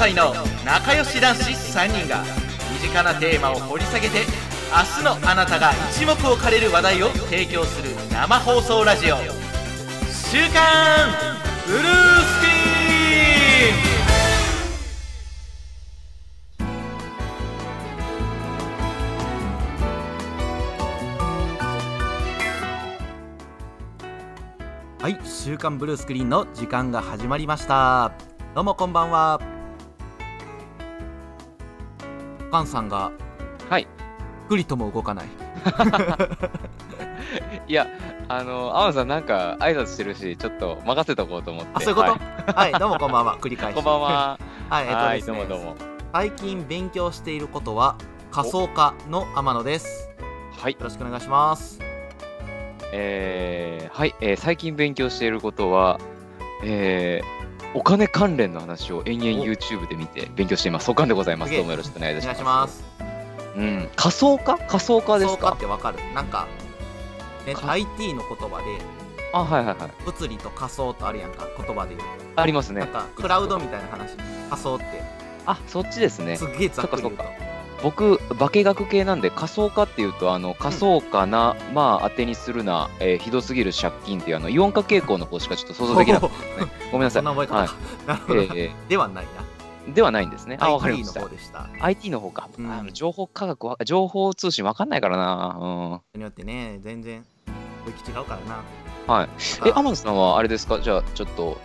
歳の仲良し男子3人が身近なテーマを掘り下げて明日のあなたが一目置かれる話題を提供する生放送ラジオ「週刊ブルースクリーン」はい「週刊ブルースクリーン」の時間が始まりました。どうもこんばんは。パンさんがはい。くりとも動かない。いや、あの、天野さんなんか挨拶してるし、ちょっと任せとこうと思って。あそういうこと？ははい、どうもこんばんは。繰り返し。いこんばんは。はいえっとはい、ですね。どうもどうも。最近勉強していることは仮想化の天野です。はい。よ、ろしくお願いします。えー、はい、えー最近勉強していることは、えー、お金関連の話を延々お。YouTube で見て勉強しています。そかんでございます。どうもよろしくお願いいたします。うん、仮想化仮想化です仮想化っかてわかる？なんか、ね、か？IT の言葉であ、はいはいはい。物理と仮想とあるやんか言葉で言う。ありますね。なんかクラウドみたいな話。仮想って。あ、そっちですね。す。っげえざっくり言うと僕、化学系なんで仮想化っていうと、あの仮想化な、まあ当てにするな、えーひどすぎる借金っていうあのイオン化傾向の方しかちょっと想像できなかったですね。ごめんなさい。はえではないーではないんですね。なあ、わかりました方。でした IT の方か。うん情報科学は、情報通信わかんないからな。人によってね全然雰囲気違うからなうん。はい。え、あ天野さんはあれですか？じゃあ、ちょっと、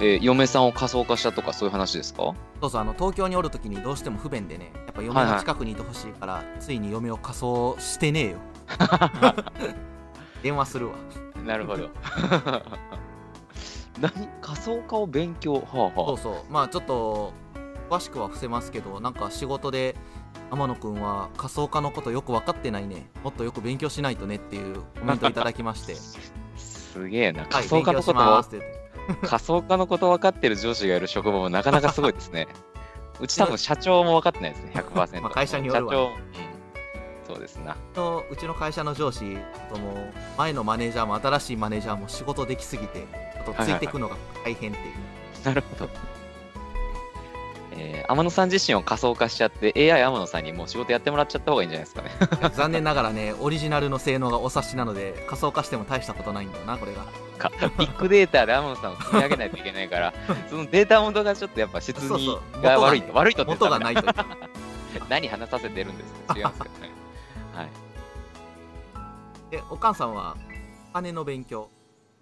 えー嫁さんを仮想化したとかそういう話ですか？そうそうあの東京におるときにどうしても不便でねやっぱ嫁はいはい。が近くにいてほしいから、ついに嫁を仮装してねえよ。電話するわ。なるほど。何仮想化を勉強？はあはそうそう。まあちょっと詳しくは伏せますけどなんか仕事で天野くんは仮想化のことよく分かってないね。もっとよく勉強しないとねっていうコメントいただきまして すげえな。はい仮想化のことをますって言って仮想化のこと分かってる上司がいる職場もなかなかすごいですね。うち多分社長も分かってないですね、100%。まあ会社によるわ社長、うん、そうですな。とうちの会社の上司とも前のマネージャーも新しいマネージャーも仕事できすぎてあとついていくのが大変っていう、なるほど。えー、天野さん自身を仮想化しちゃって AI 天野さんにもう仕事やってもらっちゃった方がいいんじゃないですかね。残念ながらねオリジナルの性能がお察しなので仮想化しても大したことないんだよなこれがかビッグデータで天野さんを積み上げないといけないから、そのデータ元がちょっとやっぱ質にが悪いと。悪いとって元がないと 何話させてるんですか？違いますけどね。はい。でお母さんはお金の勉強、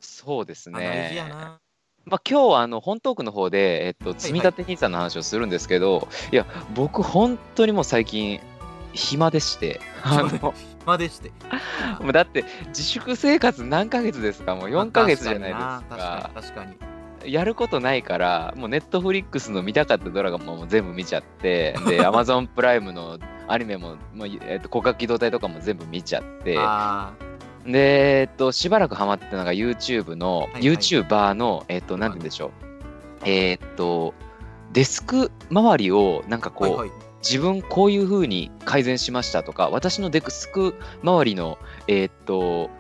そうですあ大事やね。なまあ、今日はあの本トークの方で、えっと、積み立て NISA の話をするんですけど、いや、僕、本当にもう最近、暇でして、あの暇でして。もうだって、自粛生活何ヶ月ですか、もう4ヶ月じゃないですか。確かにやることないから、もうネットフリックスの見たかったドラマも全部見ちゃって、で、Amazon プライムのアニメも、もうえっと、広角機動隊とかも全部見ちゃって、あで、えっと、しばらくハマってたのが YouTube の、はい YouTuber の、えっと、なんて言うんでしょう。えっと、デスク周りを、なんかこう、ーはいはい。自分こういう風に改善しましたとか、私のデスク周りの、えっと、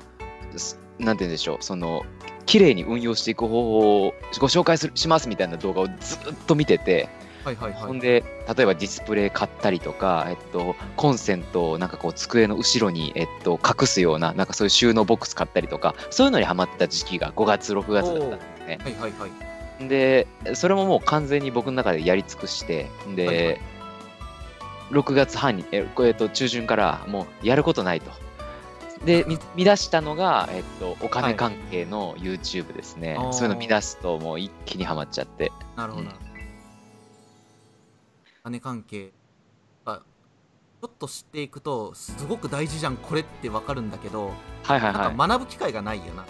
すなんて言うんでしょう、その、綺麗に運用していく方法をご紹介するしますみたいな動画をずっと見てて、はいはいはいほんで、例えばディスプレイ買ったりとか、えっと、コンセントをなんかこう机の後ろに、えっと、隠すような、なんかそういう収納ボックス買ったりとか、そういうのにハマってた時期が5月、6月だったんですね。はいはいはいで、それももう完全に僕の中でやり尽くして、で、はいはい6月半に、ええっと、中旬からもうやることないと。で、み見出したのが、えっと、お金関係の YouTube ですね。あーそういうの見出すともう一気にハマっちゃって。なるほど、うん金関係あちょっと知っていくとすごく大事じゃんこれってわかるんだけど、はいはいはい。学ぶ機会がないよな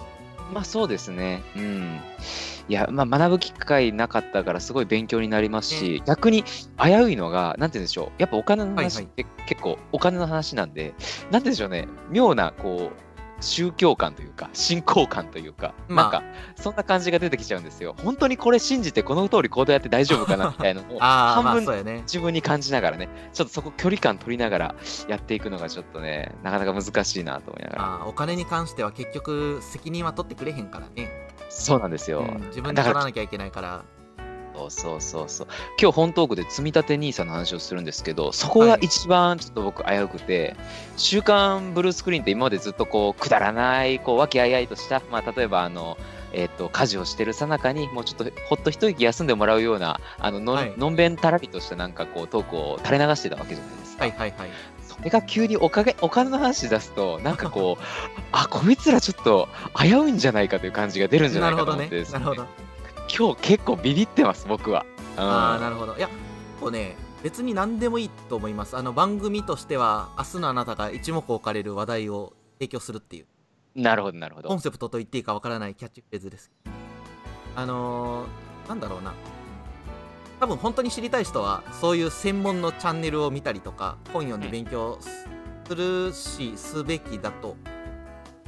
まあそうですね。うん。いや、まあ学ぶ機会なかったからすごい勉強になりますし、逆に危ういのが、なんて言うんでしょう。やっぱお金の話って結構お金の話なんで、なんて言うんでしょうね。妙な、こう、宗教観というか、信仰感というか、まあなんか、そんな感じが出てきちゃうんですよ。本当にこれ信じてこの通り行動やって大丈夫かなみたいなのを、ああま半分自分に感じながらね、ちょっとそこ距離感取りながらやっていくのがちょっとね、なかなか難しいなと思いながら。お金に関しては結局責任は取ってくれへんからね、そうなんですよ。うん自分で取らなきゃいけないからそうそうそうそう。今日本トークで積み立て NISA の話をするんですけど、そこが一番ちょっと僕危うくて、週刊ブルースクリーンって今までずっとこうくだらない、こう和気あいあいとした、まあ例えばあの、えっと家事をしてるさなかにもうちょっとほっと一息休んでもらうようなあのの,、はいのんべんたらりとしたなんかこうトークを垂れ流してたわけじゃないですか。はいはいはい。それが急におかげお金の話出すとなんかこうあこいつらちょっと危ういんじゃないかという感じが出るんじゃなないかと思ってで。すねなるほど。今日結構ビビってます僕は。うんああ、なるほど。いや、こうね、別に何でもいいと思います。あの、番組としては、明日のあなたが一目置かれる話題を提供するっていう、なるほどなるほどコン。セプトと言っていいかわからないキャッチフレーズです。あのー、なんだろうな。多分本当に知りたい人は、そういう専門のチャンネルを見たりとか、本読んで勉強するし、すべきだと。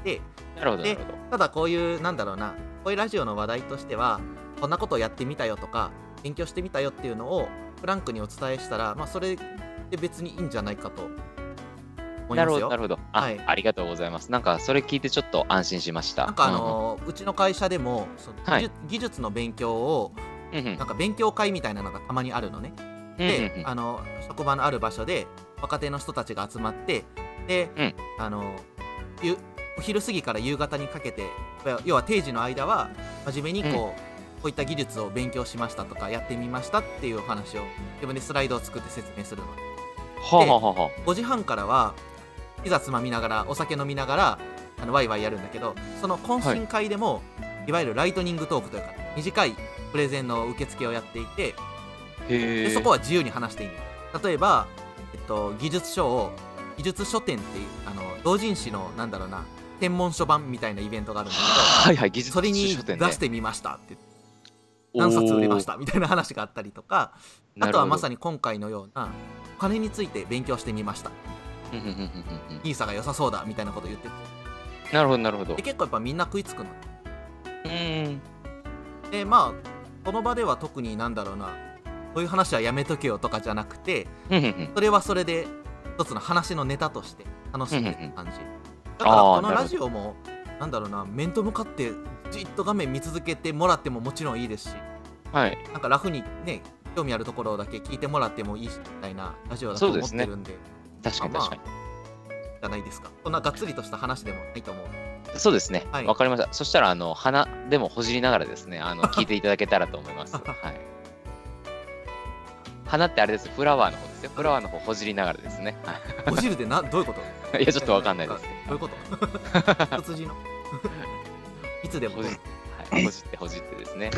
で、なるほどなでるほど。ただこういうなんだろうなこういうラジオの話題としてはこんなことをやってみたよとか勉強してみたよっていうのをフランクにお伝えしたらまあそれで別にいいんじゃないかと思いなるほど、ますよなるほど。あ、はい。ありがとうございます。なんか、それ聞いてちょっと安心しました。なんかあのーうちの会社でもそのはい。技術の勉強をなんか勉強会みたいなのがたまにあるのね。で、あの職場のある場所で若手の人たちが集まってで、うん。あのゆお昼過ぎから夕方にかけて要は定時の間は真面目にこう、うんこういった技術を勉強しましたとかやってみましたっていう話を自分でスライドを作って説明するの。はあ、はあはあは5時半からはピザつまみながらお酒飲みながらあのワイワイやるんだけどその懇親会でも、い、わゆるライトニングトークというか短いプレゼンの受付をやっていて。でそこは自由に話していい例えば、えっと、技術書を技術書店っていうあの同人誌のなんだろうな天文書版みたいなイベントがあるんだはいはい、技術けどそれに出してみましたって言って何冊売れました？みたいな話があったりとかあとはまさに。に今回のようなお金について勉強してみました。うんうんうんうんうん NISA が良さそうだみたいなこと言ってて。なるほど、なるほど。で。結構やっぱみんな食いつくの。うん。でまあこの場では特になんだろうなそういう話はやめとけよとかじゃなくてそれはそれで一つの話のネタとして楽しんでる感じ。だからこのラジオもなんだろうな面と向かってじっと画面見続けてもらってももちろんいいですしはい。なんかラフにね興味あるところだけ聞いてもらってもいいしみたいなラジオだと思ってるんで確かにまあ確かに。じゃないですかそんながっつりとした話でもないと思うそうですね。はいわかりました。そしたら、あの、鼻でもほじりながらですね、あの、聞いていただけたらと思います。はい。花ってあれです。フラワーの方ですよ。フラワーの方ほじりながらですね。はお汁でなどういうこと？い いや、ちょっとわかんないです。どういうこと？一筋の？いつでもほじはい、ほじってほじってですね。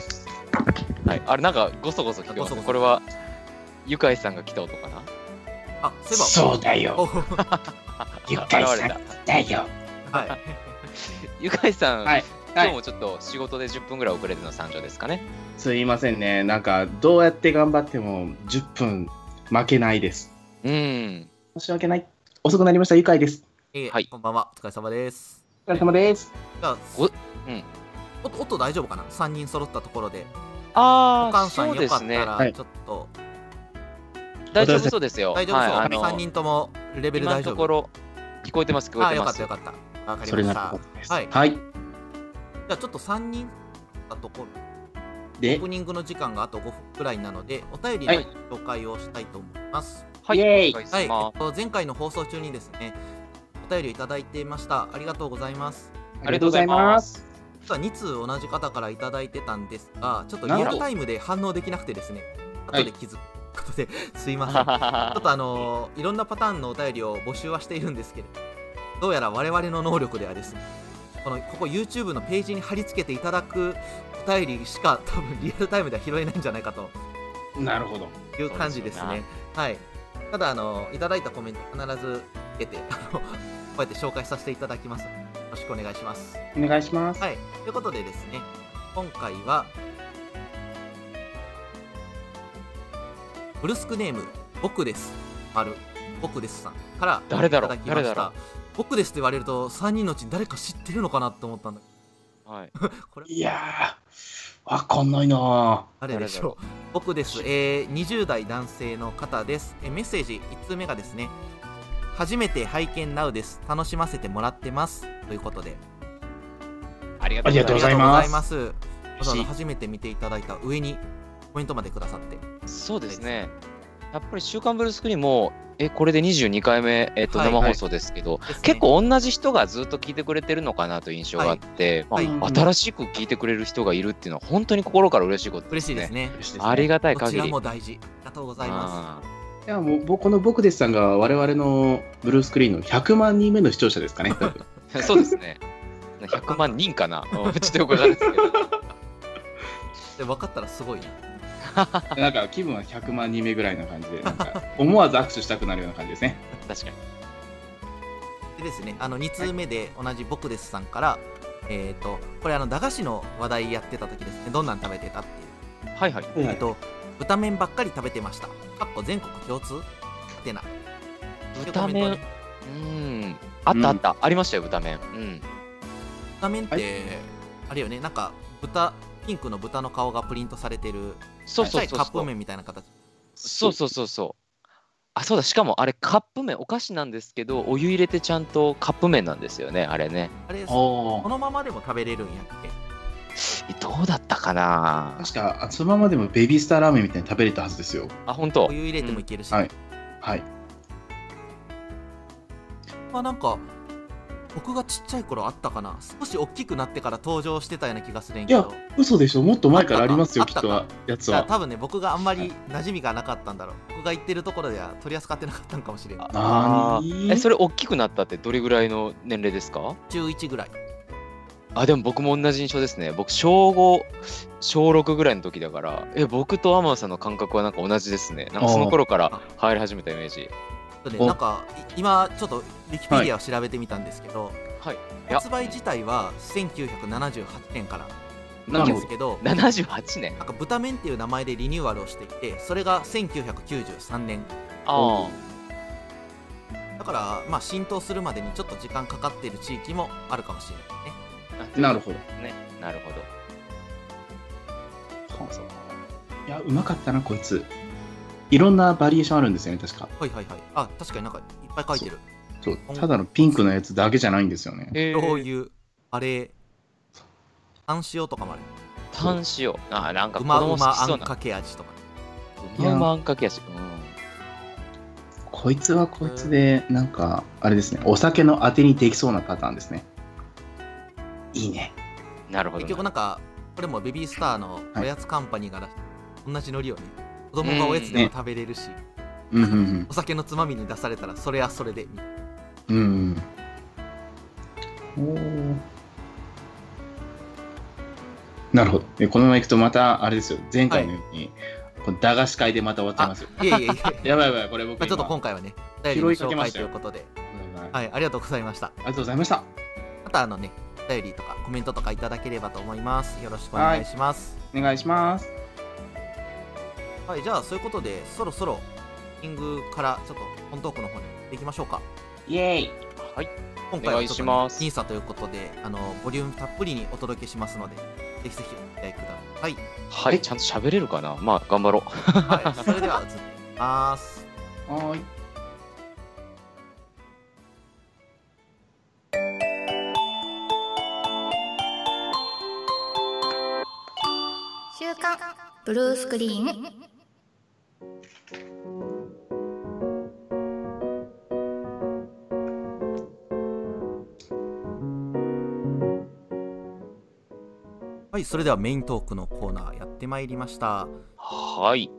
はい。あれ、なんか、ごそごそ聞ここれは、ゆかいさんが来た音かな？あそういえばそうだよ。おゆかいさん。だよ。はいゆかいさん、はい。はい。今日もちょっと仕事で10分ぐらい遅れての参上ですかね？すいませんね。なんか、どうやって頑張っても10分負けないです。うん。申し訳ない。遅くなりました。ゆかいです。えーはいこんばんはお疲れ様ですお疲れ様です。じゃあ音大丈夫かな？3人揃ったところで。あおかんさんそうよですね。かったらはい。ちょっと。大丈夫そうですよ。大丈夫そう、はい、あの3人ともレベル今の大丈夫。ところ、聞こえてます、聞こえあよてます。かったよかった。わかりそれなました。はい。はい。じゃあちょっと3人だところでオープ、ニングの時間があと5分くらいなのでお便りのはい。紹介をしたいと思います。はい、イエーイ。お願いしはい、えっと、前回の放送中にですねお便りをいただいていました。ありがとうございます。ありがとうございます。実は2通同じ方からいただいてたんですがちょっとリアルタイムで反応できなくてですね。はい。後で気づくことで、すいません。ちょっとあのーいろんなパターンのお便りを募集はしているんですけれどどうやら我々の能力ではですねこのここ YouTube のページに貼り付けていただくお便りしか多分リアルタイムでは拾えないんじゃないかと。なるほど。いう感じですね。はい。ただあのいただいたコメント必ず受けてあのこうやって紹介させていただきますろしくお願いします。お願いします。はい。ということでですね、今回はブルスクネーム僕です。丸僕ですさんから誰だろう？いただきました誰だろ。僕ですって言われると3人のうちに誰か知ってるのかなと思ったんだけはい。ど、これいやー、わかんないな誰でしょう？僕です、えー、20代男性の方です、えーメッセージ1通目がですね初めて拝見 NOW です。楽しませてもらってます。ということで。ありがとうございます。ありがとうございます。わざ初めて見ていただいた上にコメントまでくださって。そうですね。やっぱり週刊ブルースクリーンも、え、これで22回目、えっと、はい生放送ですけど、ですね。結構同じ人がずっと聞いてくれてるのかなという印象があって、はい。まあはい。新しく聞いてくれる人がいるっていうのは本当に心から嬉しいこと嬉しいですね。嬉しいですね。ありがたいこちら限り。も大事。ありがとうございまあいやもう僕この僕ですさんが我々のブルースクリーンの100万人目の視聴者ですかね。多分ーそうですね。100万人かな。うん ちょっとよくわかんないですけど。分かったらすごいな。なんか気分は100万人目ぐらいな感じで、なんか思わず握手したくなるような感じですね。確かに。でですね、あの2通目で同じ僕ですさんから、えっ、と、これあの駄菓子の話題やってた時ですね、どんなん食べてたっていう。はいはい。えっ、と、豚麺ばっかり食べてました。かっこ全国共通？ってな。豚麺うん。あったあった。ありましたよ、豚麺。うん。豚麺って、はあれよね、なんか豚、ピンクの豚の顔がプリントされてる、そうそうそうカップ麺みたいな形。そうそうそうそう。あ、そうだ。しかもあれカップ麺、お菓子なんですけど、お湯入れてちゃんとカップ麺なんですよね、あれね。あれ、おこーのままでも食べれるんやっけ？どうだったかな？確か、あそのままでもベビースターラーメンみたいに食べれたはずですよ。あ、本当？お湯入れてもいけるし。はいはい。まあなんか、僕がちっちゃい頃あったかな？少し大きくなってから登場してたような気がするんやけいやど。嘘でしょ？もっと前からありますよ、あったかきっとは、やつは。多分ね、僕があんまり馴染みがなかったんだろう。僕が行ってるところでは取り扱ってなかったんかもしれん。あなーにえ、それ大きくなったってどれぐらいの年齢ですか？中1ぐらい。あ、でも僕も同じ印象ですね。僕、小5、小6ぐらいの時だから、え、僕と天野さんの感覚はなんか同じですね。なんかその頃から入り始めたイメージ。でおなんかい今ちょっとウィキペディアを調べてみたんですけど、はい。発売自体は1978年からなんです。けど78年なんか豚麺っていう名前でリニューアルをしていてそれが1993年あだからまあ浸透するまでにちょっと時間かかっている地域もあるかもしれない。なるほど。ね。なるほど。そういや、うまかったな、こいつ。いろんなバリエーションあるんですよね、確か。はいはいはいあ確かになんかいっぱい書いてるそう、ただのピンクのやつだけじゃないんですよね。え醤油あれ半塩とかもある炭塩。あ、なんか子うまう供好まきそうな。あんかけ味とかうまうまあんかけやし。うん。こいつはこいつで、なんか、あれですね、お酒のあてにできそうなパターンですね。いいね。なるほどな。結局なんかこれもベビースターのおやつカンパニーが出して同じノリをね子供がおやつでも食べれるし、うんうんお酒のつまみに出されたらそれはそれでうん。うん。おーなるほど。えこのままいくとまた、あれですよ、前回のように、この駄菓子会でまた終わっちゃいますよ。いえいえいえ やばいやばい、これ僕ちょっと今回はねお便りの拾いかけ紹ましたよ介ということではいはいありがとうございましたありがとうございました。またあのねお便りとかコメントとかいただければと思いますよろしくお願いしますお願いします。はい、じゃあそういうことでそろそろエングからちょっと本トークの方に行きましょうかイェーイはい。今回はちょっと、お願いしね、ます審査ということであのボリュームたっぷりにお届けしますのでぜひぜひお付き合いくださいはい。ちゃんと喋れるかな？まあ、頑張ろう。はい、それでは移っていきます。はーい。週刊ブルースクリーンはい、それではメイントークのコーナーやってまいりました。はい。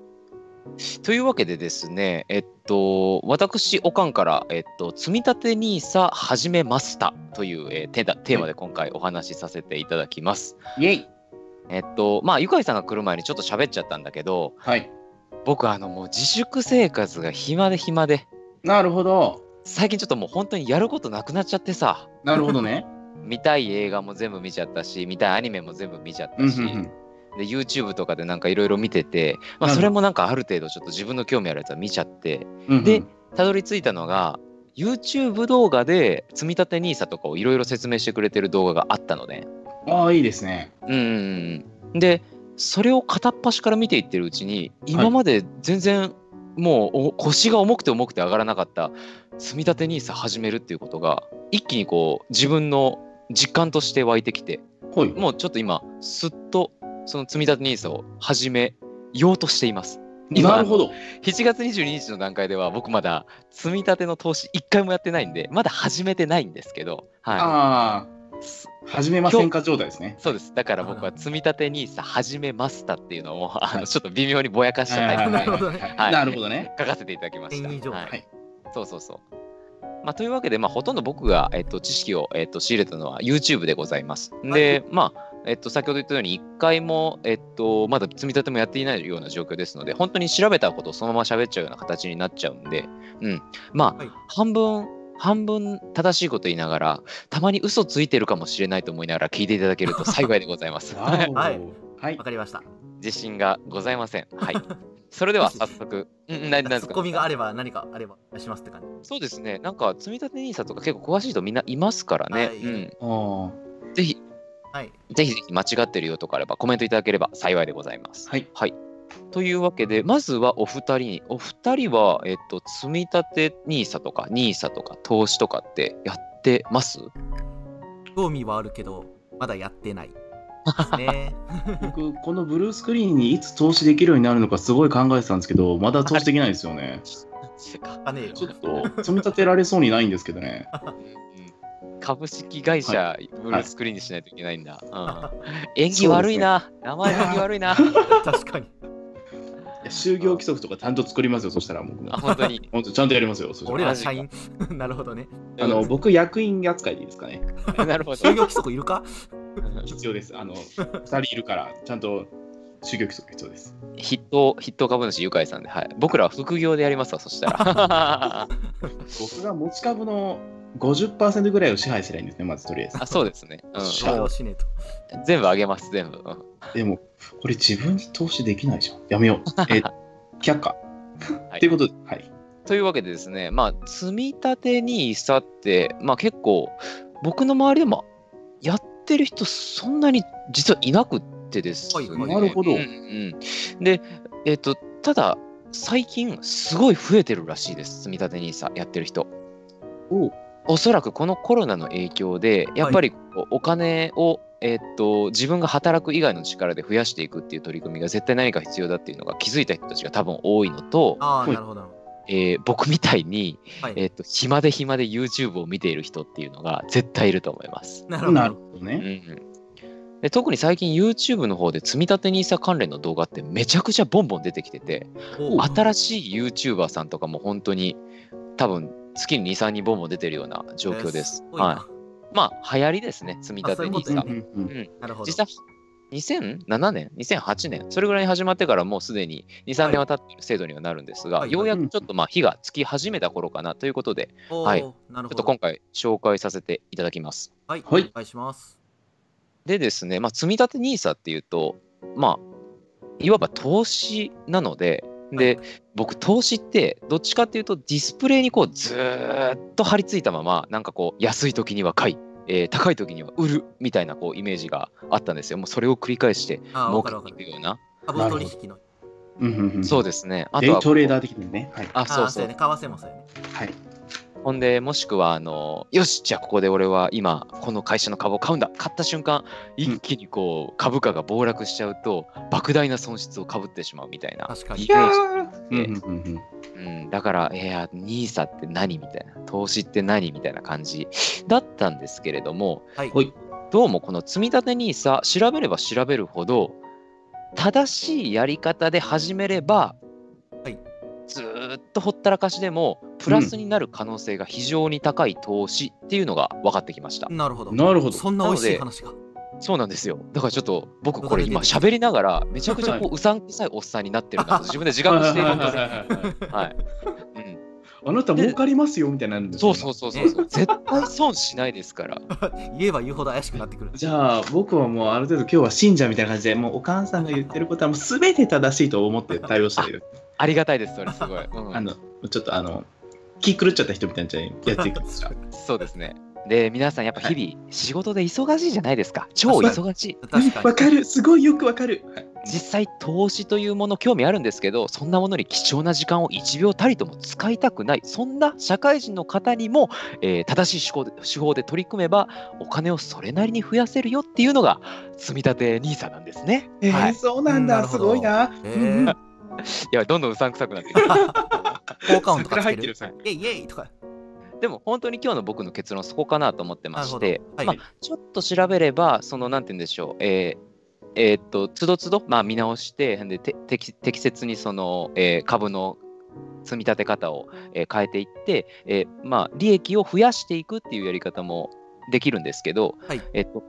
というわけでですね、えっと、私、おかんから、えっと、積み立て NISA 始めましたという、えーテーマテーマで今回お話しさせていただきます。イェイえっと、まあ、ゆかいさんが来る前にちょっと喋っちゃったんだけど、はい。僕、あの、もう自粛生活が暇で暇で、なるほど。最近ちょっともう本当にやることなくなっちゃってさ、なるほどね。見たい映画も全部見ちゃったし、見たいアニメも全部見ちゃったし、うんうんうん。で YouTube とかでなんかいろいろ見てて、まあ、それもなんかある程度ちょっと自分の興味あるやつは見ちゃって、うんうんで、たどり着いたのが YouTube 動画で積み立て NISA とかをいろいろ説明してくれてる動画があったのね。ああ、いいですね。うんうんうん。で、それを片っ端から見ていってるうちに、今まで全然もうお腰が重くて重くて上がらなかった積み立て NISA 始めるっていうことが、一気にこう自分の実感として湧いてきて、ほい。もうちょっと今、すっとその積み立て NISA を始めようとしています。なるほど。7月22日の段階では僕まだ積み立ての投資1回もやってないんで、まだ始めてないんですけど、はああ、い。始めませんか状態ですね。そうです。だから僕は積み立て NISA 始めましたっていうのを、あのちょっと微妙にぼやかしたタイプでなるほどねはいなるほどね。書かせていただきました。はいそうそうそう。まあ、というわけで、まあ、ほとんど僕が、えっと、知識を、えっと、仕入れたのは YouTube でございます。で、まあ、えっと、先ほど言ったように、1回も、えっと、まだ積み立てもやっていないような状況ですので、本当に調べたことをそのまま喋っちゃうような形になっちゃうんで、うん。まあ、はい半分、半分正しいこと言いながら、たまに嘘ついてるかもしれないと思いながら聞いていただけると 幸いでございます。はいはいわ。かりました。自信がございません。はい。それでは早速、うん、うん、何ですかツッコミがあれば何かあればしますって感じ。そうですね。なんか、積み立て NISA とか結構詳しい人みんないますからね。はいうん。ぜひ、はい。ぜひぜひ間違ってるよとかあればコメントいただければ幸いでございます。はい。はい。というわけで、まずはお二人に、お二人は、えっと、積み立て NISA とか NISA とか投資とかってやってます？興味はあるけど、まだやってない。で すね。僕、このブルースクリーンにいつ投資できるようになるのかすごい考えてたんですけど、まだ投資できないですよね。あねえよちょっと積み立てられそうにないんですけどね。うん株式会社ブルースクリーンにしないといけないんだ。うん、縁起悪いな。名前縁起悪いな。確かに。就業規則とかちゃんと作りますよ、そしたら僕もあ、。本当に？本当ちゃんとやりますよ、そしたら俺ら社員。なるほどね。あの僕、役員扱いでいいですかね。なるほど。就業規則いるか？必要です。あの、2人いるから、ちゃんと就業規則必要です。筆頭、筆頭株主ゆかいさんで、はい。僕らは副業でやりますわ、そしたら。僕が持ち株の50%ぐらいを支配すればいいんですね、まずとりあえず。あそうですね。うんしそれをしねえと。全部あげます、全部。うんでも、これ自分に投資できないじゃん。やめよう。え、却下。はいということで、はい。というわけでですね、まあ、積み立て NISA って、まあ結構、僕の周りでもやってる人、そんなに実はいなくってですね。はいはいなるほどうんうん、で、えっ、と、ただ、最近、すごい増えてるらしいです、積み立て NISA やってる人。おうおそらくこのコロナの影響で、やっぱりお金を、えっと自分が働く以外の力で増やしていくっていう取り組みが絶対何か必要だっていうのが気づいた人たちが多分多いのと、ああ、はいなるほど。えー僕みたいに、はい。えっと暇で暇で YouTube を見ている人っていうのが絶対いると思います。なるほなるど。ね。うんで特に最近 YouTube の方で積み立て NISA 関連の動画ってめちゃくちゃボンボン出てきてて、お新しい YouTuber さんとかも本当に多分月に2、3人ボンボン出てるような状況です。ごいなはい。まあ、流行りですね、積み立て NISA や。うんうんなるほど。実際、2007年、2008年、それぐらいに始まってからもうすでに2、3年は経っている制度にはなるんですが、はいようやくちょっとまあ火がつき始めた頃かなということで、はいなるほど。ちょっと今回紹介させていただきます。はい。はいお願いします。でですね、まあ、積み立て NISA っていうと、まあ、いわば投資なので、で、僕、投資って、どっちかっていうと、ディスプレイにこう、ずーっと張り付いたまま、なんかこう、安い時には買い、えー高い時には売るみたいなこうイメージがあったんですよ。もうそれを繰り返してああ、儲け。ていくような。株取引の。うんうんうんそうですね。あデとはイトレーダー的にね。はい。あ、そうああ、そう。為替もそうやね。はい。ほんで、もしくは、あの、よし、じゃあここで俺は今、この会社の株を買うんだ。買った瞬間、一気にこう、株価が暴落しちゃうと、莫大な損失をかぶってしまうみたいな。確かに。イメージ。うんうんうんうん、だから、いや、NISA って何みたいな、投資って何みたいな感じ。だったんですけれども、はい。はい。どうもこの積み立て NISA、調べれば調べるほど、正しいやり方で始めれば、はいずーっとほったらかしでも、プラスになる可能性が非常に高い投資っていうのが分かってきました。なるほど。なるほど。そんな美味しい話が。そうなんですよ。だからちょっと僕これ今喋りながら、めちゃくちゃこううさんくさいおっさんになってるなと自分で自覚しているんですよ。はい。うんあなた儲かりますよみたいになるんですよそうそうそうそうそう。絶対損しないですから。言えば言うほど怪しくなってくる。じゃあ僕はもうある程度今日は信者みたいな感じでもうお母さんが言ってることはもう全て正しいと思って対応したいです。ありがたいです、それすごい。うんあのちょっとあの気狂っちゃった人みたいにやっていくんですよ。そうですね。で、皆さんやっぱ日々仕事で忙しいじゃないですか？超忙しい。確かに。わかるすごいよくわかる。はい実際投資というもの興味あるんですけどそんなものに貴重な時間を1秒たりとも使いたくないそんな社会人の方にも、えー正しい手法で手法で取り組めばお金をそれなりに増やせるよっていうのが積み立て NISA なんですね。えーはい、いそうなんだ、すごいな。えー、やどんどんうさんくさくなってくる効果音とかつける？イェイイェイとか。でも本当に今日の僕の結論そこかなと思ってまして、はいまあ、ちょっと調べればそのなんて言うんでしょう、えーえーっとつどつど、まあ、見直してでて適適切にその、えー株の積み立て方を、えー変えていって、えーまあ、利益を増やしていくっていうやり方もできるんですけど、はいえっと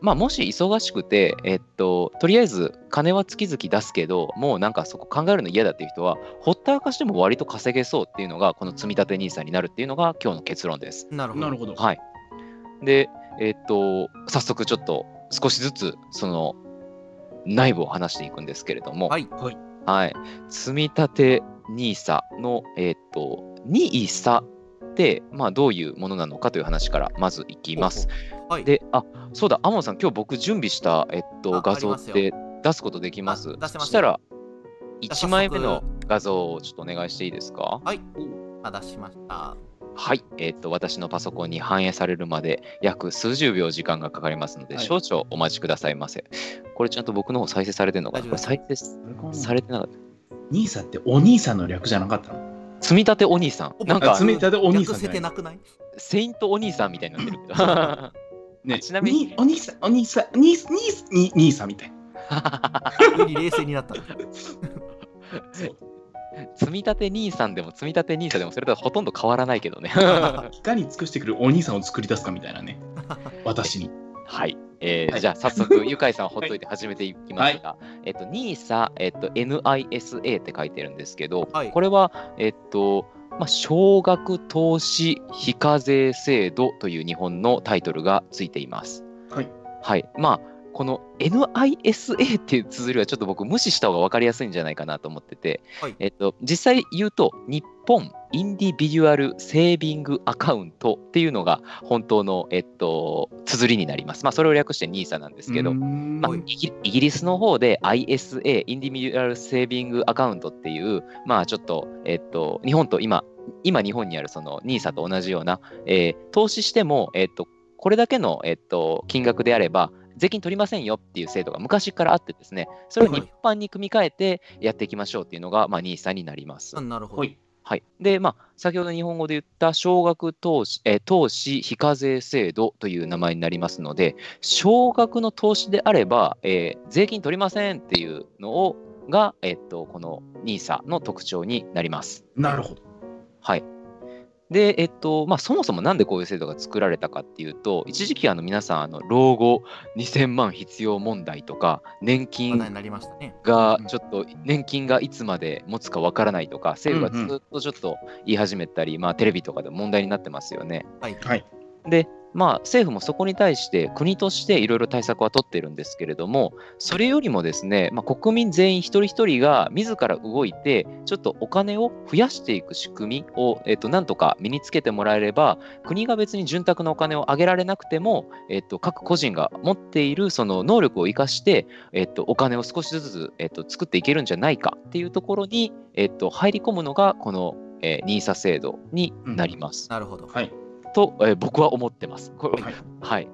まあ、もし忙しくて、えっと、とりあえず金は月々出すけど、もうなんかそこ考えるの嫌だっていう人は、ほったらかしても割と稼げそうっていうのが、この積み立て NISA になるっていうのが今日の結論です。なるほど。なるほど。はい。で、えっと、早速ちょっと少しずつ、その内部を話していくんですけれども、はい。はい。積み立て NISA の、えっと、NISA って、まあ、どういうものなのかという話からまずいきます。はい。で、あ、そうだ、アモンさん、今日僕準備した、えっと、あ画像って出すことできますあ出せますしたら、じゃあ1枚目の画像をちょっとお願いしていいですか？はい。あ、出しました。はい、えっと、私のパソコンに反映されるまで約数十秒時間がかかりますので、はい少々お待ちくださいませ。これちゃんと僕の方再生されてるのかな？これ再生されてなかった。兄さんってお兄さんの略じゃなかったの？積み立てお兄さん。なんあか積み立てお兄さん略じゃないせてなくない？セイントお兄さんみたいになってるけど。ね、ちなみにお兄さん、お兄さん、兄さん、兄兄さんみたい。急に冷静になったの。そう積み立て兄さんでも積み立て兄さんでもそれとはほとんど変わらないけどね。いかに尽くしてくるお兄さんを作り出すかみたいなね。私に。はい。えーはいじゃあ早速、ゆかいさんほっといて始めていきますが、えっと、NISA、えっと、NISA って書いてるんですけど、はいこれは、えっと、まあ、少額投資非課税制度という日本のタイトルがついています。はい。はい。まあ、この NISA っていう綴りはちょっと僕無視した方が分かりやすいんじゃないかなと思ってて、はいえっと、実際言うと、日本インディビデュアルセービングアカウントっていうのが本当の、えっと、綴りになります。まあ、それを略して NISA なんですけど、まあはいイギリスの方で ISA、インディビデュアルセービングアカウントっていう、まあちょっと、えっと、日本と今、今日本にあるその NISA と同じような、えー投資しても、えっと、これだけの、えっと、金額であれば、税金取りませんよっていう制度が昔からあってですね、それをはい一般に組み替えてやっていきましょうっていうのが、まあ、NISA になります。あなるほど。はい。はい。で、まあ、先ほど日本語で言った少額投資、えー投資非課税制度という名前になりますので、少額の投資であれば、えー税金取りませんっていうのをが、えっと、この NISA の特徴になります。なるほど。はい。で、えっと、まあ、そもそもなんでこういう制度が作られたかっていうと、一時期、あの、皆さん、あの、老後2000万必要問題とか、年話金題になりましたね。うんがちょっと年金がいつまで持つかわからないとか、政府がずっとちょっと言い始めたり、まあ、テレビとかで問題になってますよね。はい。はい。で、まあ、政府もそこに対して国としていろいろ対策は取ってるんですけれども、それよりもですね、まあ、国民全員一人一人が自ら動いて、ちょっとお金を増やしていく仕組みを、えっと、なんとか身につけてもらえれば、国が別に潤沢なお金を上げられなくても、えっと、各個人が持っているその能力を生かして、えっと、お金を少しずつ、えっと、作っていけるんじゃないかっていうところに、えっと、入り込むのが、この、えー、NISA 制度になります。なるほど。はい。と、えー僕は思ってます。これはい。はい。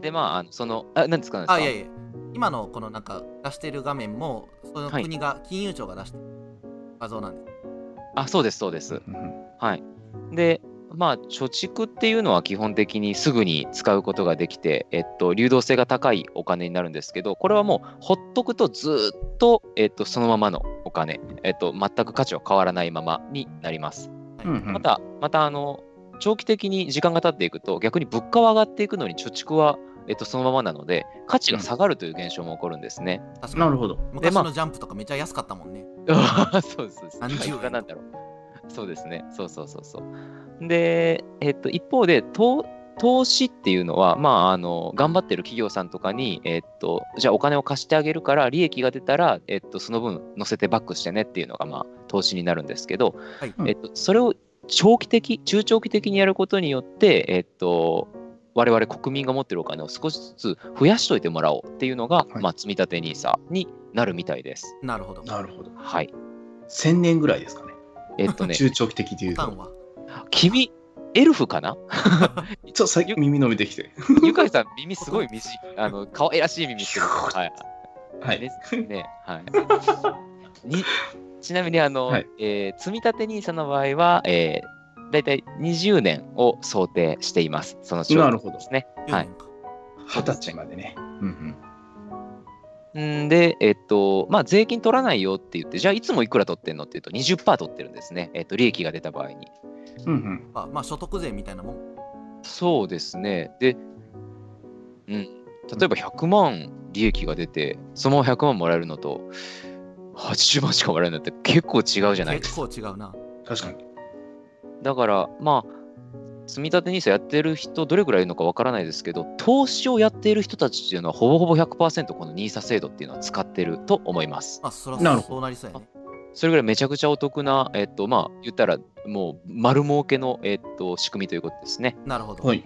で、まあ、あのその、あ、なんですか、あ、いやいや。今のこのなんか出してる画面も、そのはい国が、金融庁が出してる画像なんです。あ、そうです、そうです。うんはい。で、まあ、貯蓄っていうのは基本的にすぐに使うことができて、えっと、流動性が高いお金になるんですけど、これはもう、ほっとくとずっと、えっと、そのままのお金、えっと、全く価値は変わらないままになります。はいうんうんまた、また、あの、長期的に時間が経っていくと、逆に物価は上がっていくのに貯蓄は、えっと、そのままなので、価値が下がるという現象も起こるんですね。確かに。なるほど。昔まあのジャンプとかめっちゃ安かったもんね。そうです。そうです。何十円なんだろう。そうですね。そうそうそうそう。で、えっと、一方で、投投資っていうのは、まあ、あの、頑張ってる企業さんとかに、えっと、じゃあお金を貸してあげるから、利益が出たら、えっと、その分乗せてバックしてねっていうのが、まあ、投資になるんですけど、はい。うんえっと、それを長期的、中長期的にやることによって、えっと、我々国民が持ってるお金を少しずつ増やしといてもらおうっていうのが、はいまあ、積み立て NISA になるみたいです。なるほど。なるほど。はい。1000年ぐらいですかね。えっとね、中長期的で言うと。君、エルフかな？ちょっと最近耳伸びてきて。ゆかりさん、耳すごい短い、あの、可愛らしい耳してる。はい。はい。ですね。はい。にちなみに、あの、はいえー積み立て NISA の場合は、えー、だいたい20年を想定しています。そのなるほどですね。10はい。二十歳までね。うんんで、えっと、まあ、税金取らないよって言って、じゃあいつもいくら取ってんのって言うと、20%取ってるんですね。えっと、利益が出た場合に。うん。うんうん。あまあ、所得税みたいなもん。そうですね。で、うん。例えば100万利益が出て、そのまま100万もらえるのと、80万しかもらえるのって結構違うじゃないですか。結構違うな。確かに。だから、まあ、積み立て NISA やってる人、どれぐらいいるのかわからないですけど、投資をやっている人たちっていうのは、ほぼほぼ100%この NISA 制度っていうのは使ってると思います。まあ、そらなるほどそうなりそうやね。それぐらいめちゃくちゃお得な、えっと、まあ、言ったら、もう、丸儲けの、えっと、仕組みということですね。なるほど。はい。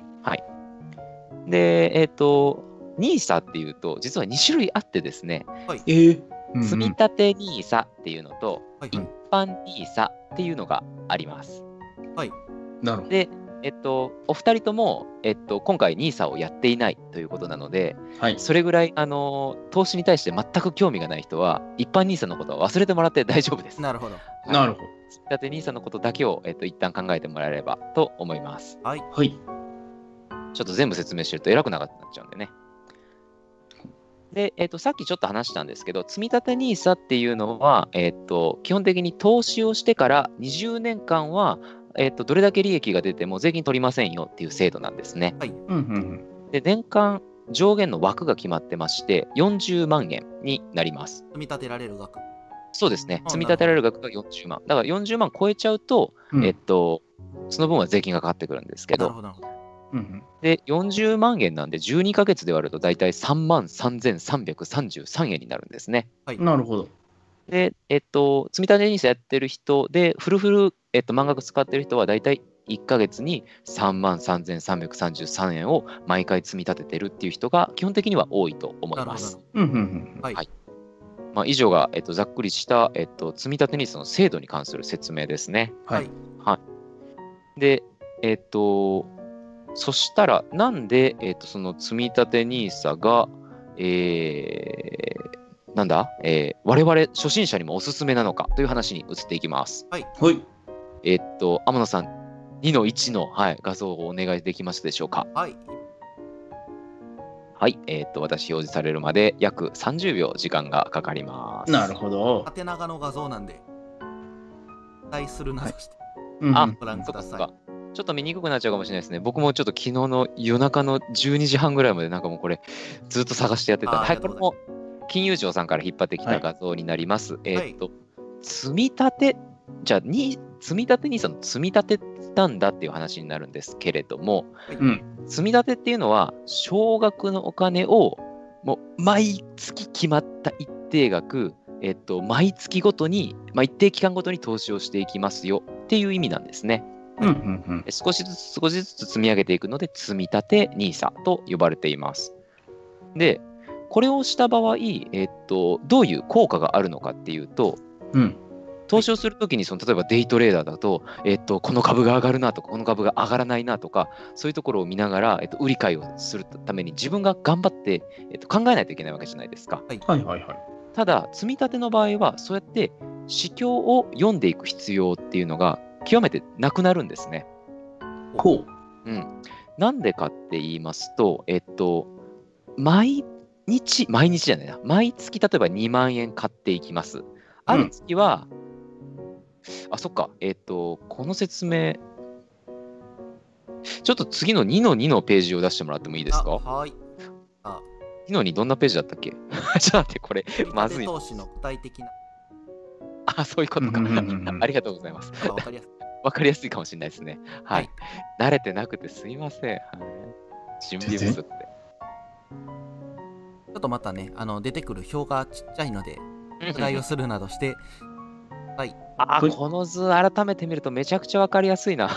で、えっと、NISA っていうと、実は2種類あってですね、えー。積み立て NISA っていうのと、一はいはい。般 NISA っていうのがあります。なるほど。で、えっと、お二人とも、えっと、今回 NISA をやっていないということなので、はい。それぐらい、あの、投資に対して全く興味がない人は、一般 NISA のことは忘れてもらって大丈夫です。なるほど。はいなるほ積み立て NISA のことだけを、えっと、一旦考えてもらえればと思います。はい。ど。はい。ちょっと全部説明してると偉くなくなっちゃうんでね。で、えっと、さっきちょっと話したんですけど、積み立て NISA っていうのは、えっと、基本的に投資をしてから20年間は、えっと、どれだけ利益が出ても税金取りませんよっていう制度なんですね。うんうんで、年間上限の枠が決まってまして、40万円になります。積み立てられる額。そうですね。あ積み立てられる額が40万。だから40万超えちゃうと、うん。えっと、その分は税金がかかってくるんですけど、なるほど。で、40万円なんで、12ヶ月で割ると大体3万3333円になるんですね。なるほど。で、えっと、積み立て NISA やってる人で、フルフル、えっと、満額使ってる人は大体1ヶ月に3万3333円を毎回積み立ててるっていう人が基本的には多いと思いなるほどます。。うんうんうん。はい。はいまあ、以上が、えっと、ざっくりした、えっと、積み立て NISA の制度に関する説明ですね。はい。で、えっと、そしたら、なんで、えっと、その積み立て NISA が、えー、なんだ、えー、我々初心者にもおすすめなのかという話に移っていきます。はい。えっと、天野さん、2の1の、はい、画像をお願いできますでしょうか？はい。はい、えっと、私表示されるまで約30秒時間がかかります。なるほど。縦長の画像なんで、期待するなとして。うんうんあご覧ください。ちょっと見にくくなっちゃうかもしれないですね。僕もちょっと昨日の夜中の12時半ぐらいまでなんかもうこれずっと探してやってたはい、これも金融庁さんから引っ張ってきた画像になります。えーっと、は積み立て、じゃあに、積み立て NISA の積み立てなんだっていう話になるんですけれども、うん。積み立てっていうのは、少額のお金をもう毎月決まった一定額、えっと、毎月ごとに、まあ、一定期間ごとに投資をしていきますよっていう意味なんですね。うんうんうん。え少しずつ少しずつ積み上げていくので、積み立て NISA と呼ばれています。で、これをした場合、えっと、どういう効果があるのかっていうと、うん。投資をするときにその例えばデイトレーダーだと、えっと、この株が上がるなとか、この株が上がらないなとか、そういうところを見ながら、えっと、売り買いをするために自分が頑張って、えっと、考えないといけないわけじゃないですか。はいはいはい。ただ、積み立ての場合は、そうやって指標を読んでいく必要っていうのが極めてなくなるんですね。ほう。うん。なんでかって言いますと、えっと、毎日、毎日じゃないな、毎月例えば2万円買っていきます。ある月は、あ、そっか、えっと、この説明、ちょっと次の2の2のページを出してもらってもいいですか？あはい。?2 の2どんなページだったっけ？ちょっと待って、これ、まずい。投資の具体的な、あ、そういうことか。うんうんうんうん ありがとうございます。あわかりやすい。わかりやすいかもしれないですね。はい。はい慣れてなくてすいません。はい、準備不足で。ちょっとまたね、あの出てくる表がちっちゃいので、拡大をするなどして、あこれこの図改めて見るとめちゃくちゃわかりやすいな。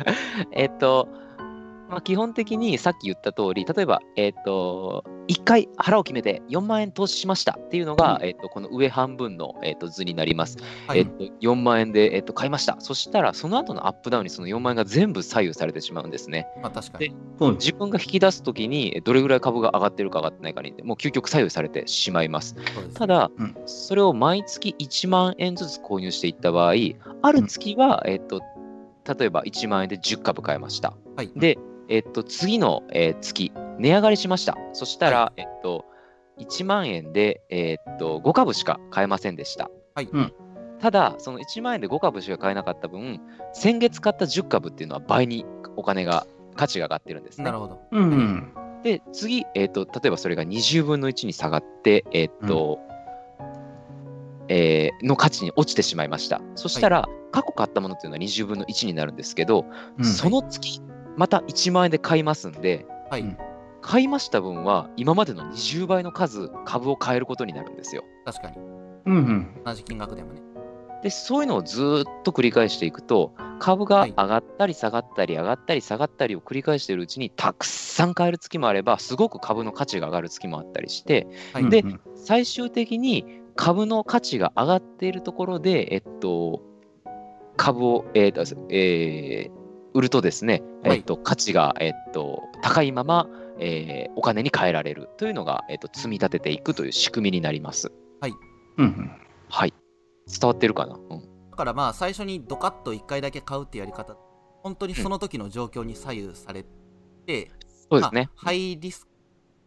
えっと、まあ、基本的にさっき言った通り、例えば、えっ、と、1回腹を決めて4万円投資しましたっていうのが、えっ、と、この上半分の、えっと図になります。はいえっと、4万円で、えっと、買いました。そしたら、その後のアップダウンにその4万円が全部左右されてしまうんですね。まあ確かに。うん自分が引き出すときに、どれぐらい株が上がってるか上がってないかに、もう究極左右されてしまいます。すただ、うんそれを毎月1万円ずつ購入していった場合、ある月は、えっと、例えば1万円で10株買えました。はい。で、えっと、次の、えー月、値上がりしました。そしたら、えっと、1万円で、えっと、5株しか買えませんでした。はいうんただ、その1万円で5株しか買えなかった分、先月買った10株っていうのは倍にお金が、価値が上がってるんですねな。るほど。うんうん。で、次、えっと、例えばそれが20分の1に下がって、えっと、えーの価値に落ちてしまいました。そしたら、過去買ったものっていうのは20分の1になるんですけど、うんその月、また1万円で買いますんで、はい。うん買いました分は今までの20倍の数株を買えることになるんですよ。確かに。うんうん。同じ金額でもね。でそういうのをずーっと繰り返していくと株が上がったり下がったり上がったり下がったりを繰り返しているうちにたくさん買える月もあればすごく株の価値が上がる月もあったりしてはい。でうんうん最終的に株の価値が上がっているところで、えっと、株を、えーとえー売るとですね、はいえっと、価値が、えっと、高いまま、えーお金に換えられるというのが、えっと、積み立てていくという仕組みになります。うんうん。はい。伝わってるかな、うん、だからまあ最初にドカッと1回だけ買うっていうやり方、本当にその時の状況に左右されて、そうですね。まあハイリスク、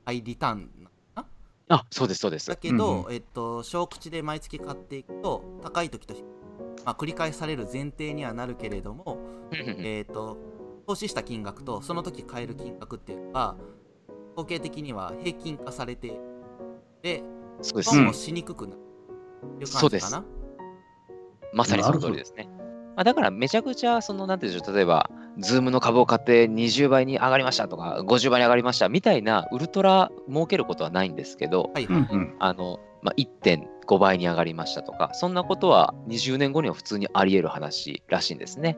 ハイリターンなあ、そうです、そうですだ。けど、うんえっと、小口で毎月買っていくと、高い時と低い、まあ、繰り返される前提にはなるけれども、えっと、投資した金額とその時買える金額っていうのが、統計的には平均化されて、で、そうです、損もしにくくなるっていう感じかな。まさにその通りですね。まあ、だからめちゃくちゃ、その、なんていうんでしょう、例えば、ズームの株を買って20倍に上がりましたとか、50倍に上がりましたみたいな、ウルトラ儲けることはないんですけど、うはいはい。あの、まあ、1.5倍に上がりましたとか、そんなことは20年後には普通にあり得る話らしいんですね。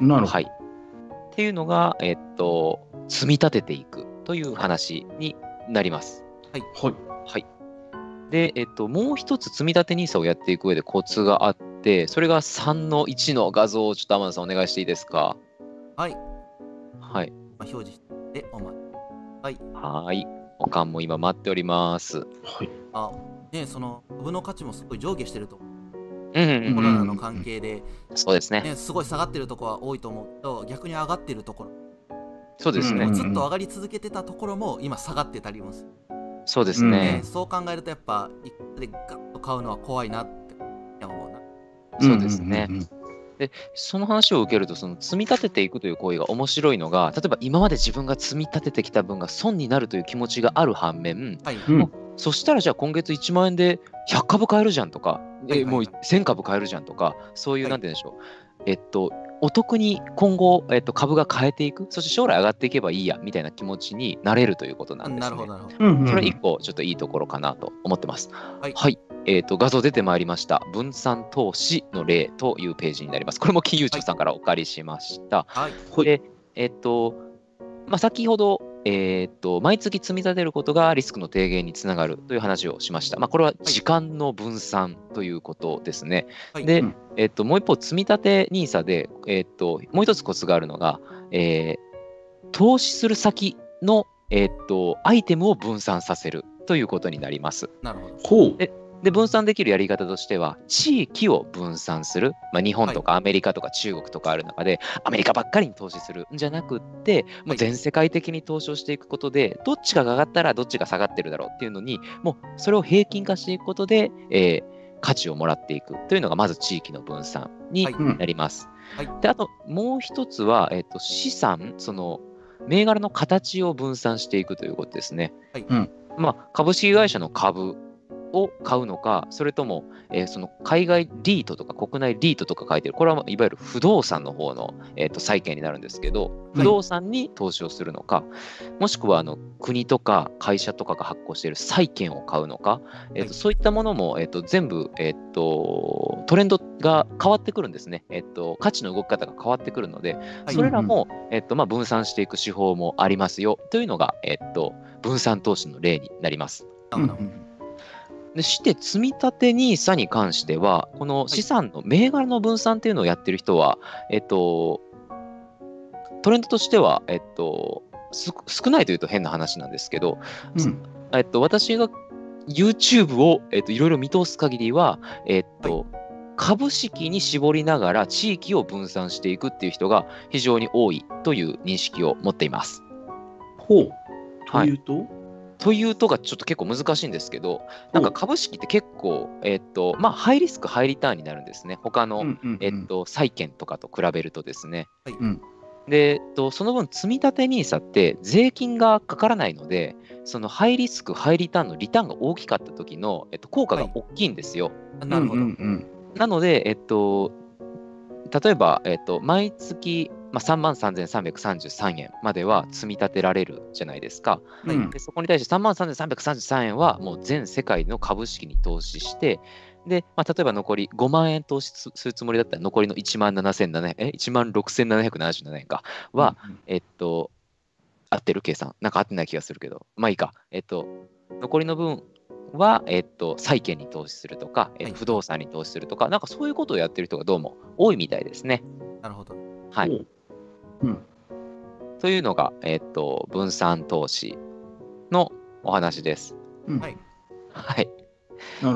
なるほはい。っていうのが、えっと、積み立てていくという話になります。ど。はい。はい。で、えっと、もう一つ積み立て NISA をやっていく上でコツがあって、それが3の1の画像をちょっと天野さんお願いしていいですか？はい。はい。まあ、表示して、お待ち。はい。はーい。おかんも今待っております。はい。あ、ね、その、株の価値もすごい上下してると思う。うんうんうん。コロナの関係で、そうですね。ね、すごい下がってるところは多いと思うけど、逆に上がってるところ、そうですね。うんずっと上がり続けてたところも今下がってたりもする。そうですうんねね。そう考えるとやっぱ、一回でガッと買うのは怖いなって思うな。そうですねんんんその話を受けると、その積み立てていくという行為が面白いのが、例えば今まで自分が積み立ててきた分が損になるという気持ちがある反面、はい。うん。うんそしたらじゃあ今月1万円で100株買えるじゃんとか、はいはいはい。えもう1000株買えるじゃんとか、そういう、はい。なんて言うんでしょう、えっと、お得に今後、えっと、株が変えていく、そして将来上がっていけばいいやみたいな気持ちになれるということなんです、ね。なるほど、なるほど。うんうんそれ1個ちょっといいところかなと思ってます。はいえっ、と、画像出てまいりました。分散投資の例というページになります。これも金融庁さんからお借りしました。はい。でえっ、と、まあ、先ほど、えっ、と、毎月積み立てることがリスクの低減につながるという話をしました。まあ、これは時間の分散ということですね。はいで、うんえっ、と、もう一方、積み立て NISA で、えっ、と、もう一つコツがあるのが、えー投資する先の、えっ、と、アイテムを分散させるということになります。なるほど。ほう。えで、分散できるやり方としては、地域を分散する。まあ、日本とかアメリカとか中国とかある中で、アメリカばっかりに投資するんじゃなくって、もう全世界的に投資をしていくことで、どっちが上がったらどっちが下がってるだろうっていうのに、もうそれを平均化していくことで、えー価値をもらっていくというのが、まず地域の分散にはい。うんなります。はい。で、あともう一つは、えっ、と、資産、その、銘柄の形を分散していくということですね。はい。うん。まあ、株式会社の株を買うのか、それとも、えーその海外リートとか国内リートとか書いてる、これはいわゆる不動産の方の、えー、と債券になるんですけど、不動産に投資をするのか、もしくはあの国とか会社とかが発行している債券を買うのか、えーとはい。そういったものも、えー、と全部、えー、とトレンドが変わってくるんですね、えーと。価値の動き方が変わってくるので、はい。それらも、えーとまあ、分散していく手法もありますよ。というのが、えー、と分散投資の例になります。なるほどでして、積み立て NISA に関しては、この資産の銘柄の分散っていうのをやってる人は、えっと、トレンドとしては、えっと、す少ないというと変な話なんですけど、うん。えっと、私が YouTube を、えっと、いろいろ見通す限りは、えっと、株式に絞りながら地域を分散していくっていう人が非常に多いという認識を持っています。ほう。とはい。いうと、というとがちょっと結構難しいんですけど、なんか株式って結構、えっと、まあ、ハイリスク、ハイリターンになるんですね。他の、うんうんうん。えっと、債券とかと比べるとですね。はい。うん。で、えっと、その分、積み立て NISA って税金がかからないので、そのハイリスク、ハイリターンのリターンが大きかった時の、えっと、効果が大きいんですよ。なるほど、うんうん。なので、えっと、例えば、えっと、毎月、まあ、3万3333円までは積み立てられるじゃないですか。うんうんでそこに対して3万3333円はもう全世界の株式に投資して、で、まあ、例えば残り5万円投資すするつもりだったら残りの1万7700え1万6777円かは、えっと、合ってる計算なんか合ってない気がするけど、まあいいか。えっと、残りの分は、えっと、債券に投資するとか、えっとはい不動産に投資するとか、なんかそういうことをやってる人がどうも多いみたいですね。なるほどはい。ほううん。というのが、えっと、分散投資のお話です。うん。はい。はい。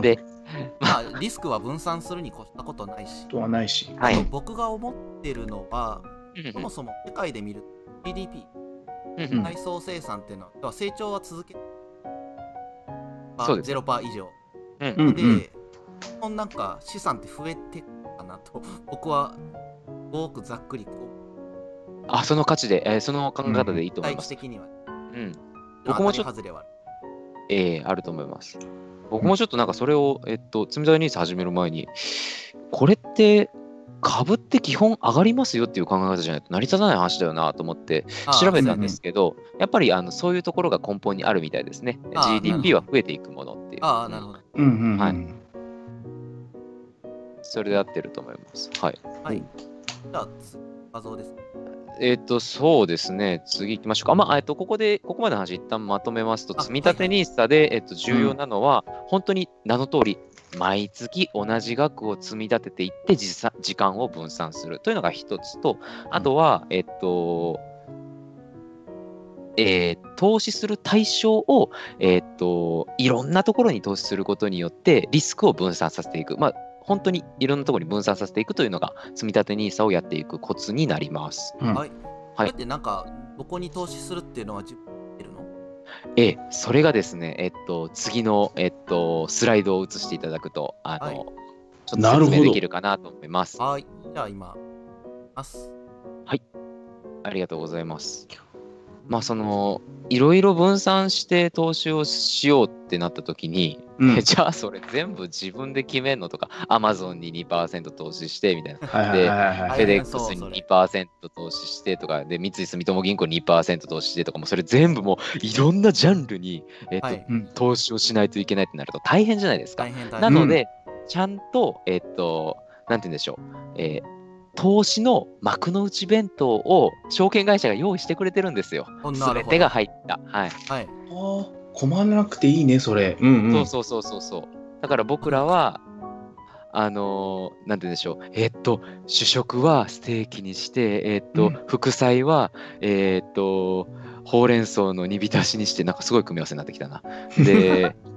でまあリスクは分散するに越したことないし、とはないし。はい。僕が思ってるのはそもそも世界で見る GDP 内総生産っていうのは成長は続けまあそうです。0%以上。うん。で、うんうん。日本なんか資産って増えてくかなと僕はすごくざっくりこあ、その価値で、えーその考え方でいいとう思います。的にはうん。僕もちょっと当たり外れはあるええあると思います。僕もちょっとなんかそれを、えっと、積み立てニース始める前に、これって株って基本上がりますよっていう考え方じゃないと成り立たない話だよなと思って調べたんですけど、やっぱりあのそういうところが根本にあるみたいですね。GDP は増えていくものっていう。ああなるほどうんうんうん。はいそれで合ってると思います。はい。はいじゃあ次画像ですえっ、と、そうですね。次行きましょうか。まあ、えっと、ここで、ここまでの話一旦まとめますと、あ積み立て NISA で、えっと、重要なのは、本当に名の通り、毎月同じ額を積み立てていって時さ、時間を分散するというのが一つと、あとは、えっと、えー投資する対象を、えっと、いろんなところに投資することによって、リスクを分散させていく。まあ、本当にいろんなところに分散させていくというのが、積み立て NISA をやっていくコツになります。うんはい。はい。だってなんかどこに投資するっていうのは自分ええ、それがですね、えっと、次の、えっと、スライドを映していただくと、あの、はい。ちょっと説明できるかなと思います。はい。じゃあ今ます。ありがとうございます。まあ、その、いろいろ分散して投資をしようってなった時に、うん。え じゃあそれ全部自分で決めんのとか、アマゾンに2%投資してみたいな。はいはいはいはい。フはい。ェデックスにそうそれ2%投資してとか、で、三井住友銀行に2%投資してとか、もうそれ全部もういろんなジャンルに、えっとはい。うん。投資をしないといけないってなると大変じゃないですか。大変大変。なので、ちゃんと、えっと、なんて言うんでしょう、えー投資の幕の内弁当を証券会社が用意してくれてるんですよ。すおなるほどべてが入った。はい。はいあー困らなくていいね、それ。うんうん。そうそうそうそうそう。だから僕らは、あのーなんて言うんでしょう、えっと、主食はステーキにして、えっと、うん副菜は、えっと、ほうれん草の煮浸しにして、なんかすごい組み合わせになってきたな。で、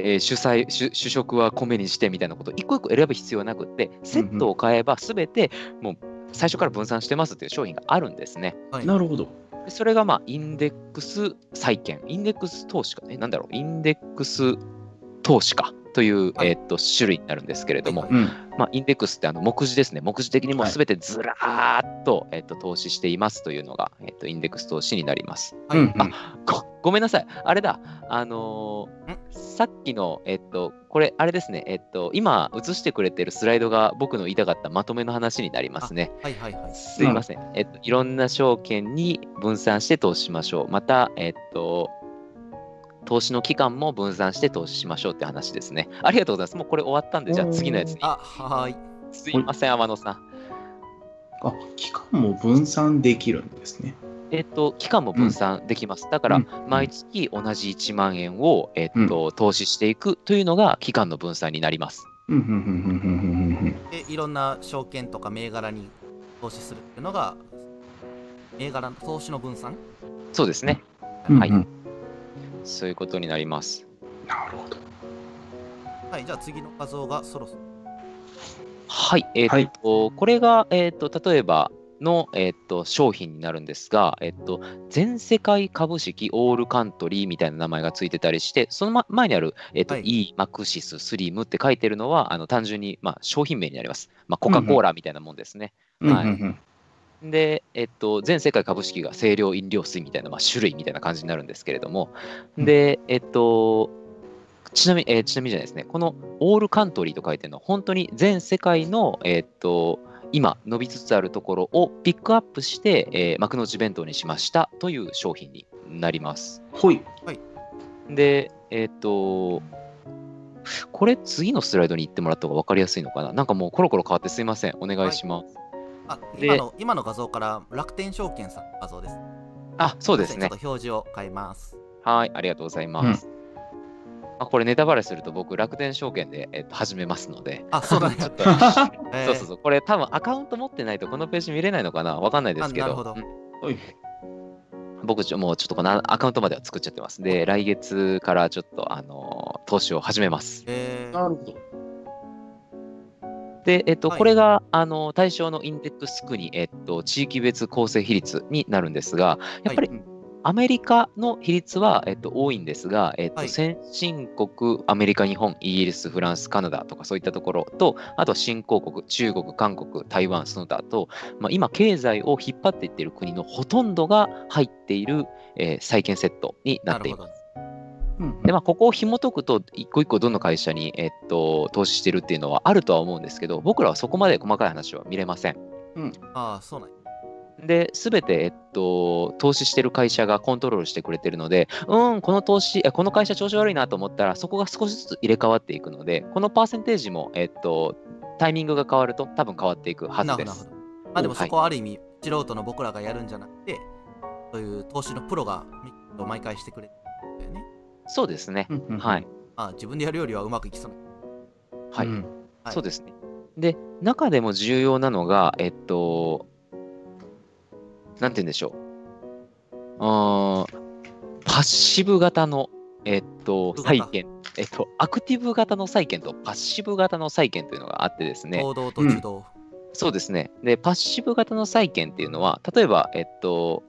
えー主菜主主食は米にしてみたいなこと一個一個選ぶ必要はなくってセットを買えば全てもう最初から分散してますっていう商品があるんですね。はい。なるほど。でそれがまあインデックス債券インデックス投資か。ねなんだろう。インデックス投資かという、はいえーっと種類になるんですけれども、はいうん。まあ、インデックスってあの目次ですね目次的にもうはい全てずらーっと,、えーっと投資していますというのが、えーっとインデックス投資になります。はいうんうんごごめんなさい、あれだ、あのーさっきの、えっと、これ、あれですね、えっと、今映してくれてるスライドが僕の言いたかったまとめの話になりますね。はいはいはい。すいません。えっと、いろんな証券に分散して投資しましょう。また、えっと、投資の期間も分散して投資しましょうって話ですね。ありがとうございます。もうこれ終わったんで、じゃあ次のやつに。あ、はーい。すいません、天野さん。あ、期間も分散できるんですね。えっと、期間も分散できます。だから、うん毎月同じ1万円を、えっと、投資していくというのが期間の分散になります。うんうんうんうんうんうんで、いろんな証券とか銘柄に投資するっていうのが、銘柄の投資の分散？そうですね。はいうんうんそういうことになります。なるほど。はい、じゃあ次の画像がそろそろ。はい。えっと、はいこれが、えっと、例えばの、えっと、商品になるんですが、えっと、全世界株式オールカントリーみたいな名前がついてたりして、その、ま、前にある、えっと、はい E、マクシス、スリムって書いてるのは、あの単純に、まあ、商品名になります。まあ、コカ・コーラみたいなもんですね。はいうんうんで、えっと、全世界株式が清涼飲料水みたいな、まあ、種類みたいな感じになるんですけれども、うんで、えっと、ちなみに、えーちなみにじゃないですね、このオールカントリーと書いてるのは、本当に全世界の、えっと、今伸びつつあるところをピックアップして、えー幕の内弁当にしましたという商品になります。ほい。で、えっと、これ次のスライドに行ってもらった方が分かりやすいのかななんかもうコロコロ変わってすいません。お願いします。あ、で今の今の画像から楽天証券さんの画像です。あ、そうですねちょっ。と表示を変えます。はい、ありがとうございます。まあ、これネタバレすると僕、楽天証券で、えっと、始めますので、あ、そうだね ちょ。っと、えーそうそうそう、これ多分アカウント持ってないとこのページ見れないのかなわかんないですけど、あなるほどうん。僕ちょ、もうちょっとこのアカウントまでは作っちゃってます。で、来月からちょっと、あのー投資を始めます。えーなるほど。で、えっと、はい。これが、あの対象のインデックス区に、えっと、地域別構成比率になるんですが、やっぱりはいアメリカの比率は、えっと、多いんですが、えっとはい。先進国、アメリカ、日本、イギリス、フランス、カナダとかそういったところと、あとは新興国、中国、韓国、台湾、その他と、まあ、今、経済を引っ張っていっている国のほとんどが入っている、えー債券セットになっています。うんで、まあ、ここを紐解くと、一個一個どの会社に、えっと、投資してるっていうのはあるとは思うんですけど、僕らはそこまで細かい話は見れません。ああ、そうなんやで、すべて、えっと、投資してる会社がコントロールしてくれてるので、うん、この投資、えこの会社調子悪いなと思ったら、そこが少しずつ入れ替わっていくので、このパーセンテージも、えっと、タイミングが変わると多分変わっていくはずです。まあでもはいそこはある意味、素人の僕らがやるんじゃなくて、そういう投資のプロが毎回してくれるんだよね。そうですね。うんうんはい。ああ自分でやるよりはうまくいきそうな。はい。うんはいそうですね。で、中でも重要なのが、えっと、なんて言うんでしょう。あーパッシブ型の、えっと、債券、えっと、アクティブ型の債券とパッシブ型の債券というのがあってですね、行動と受動。そうですね。で、パッシブ型の債券っていうのは、例えば、えっと、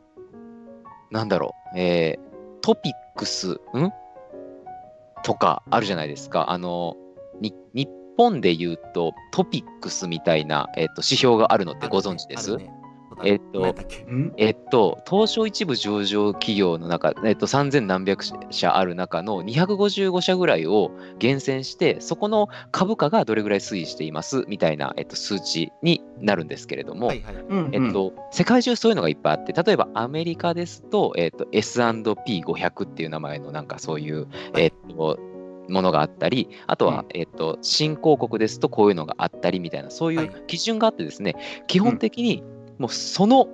なんだろう、えートピックス、ん？とかあるじゃないですか。あの、日本で言うと、トピックスみたいな、えっと、指標があるのってご存知です、ねえっとえっと、東証一部上場企業の中、えっと、3000何百社ある中の255社ぐらいを厳選して、そこの株価がどれぐらい推移していますみたいな、えっと、数値になるんですけれども、えっと、世界中そういうのがいっぱいあって、例えばアメリカですと、えっと、S&P500 っていう名前のなんかそういう、はい。えっと、ものがあったり、あとは、うん。えっと、新興国ですとこういうのがあったりみたいな、そういはい。う基準があってですね、基本的にもうその、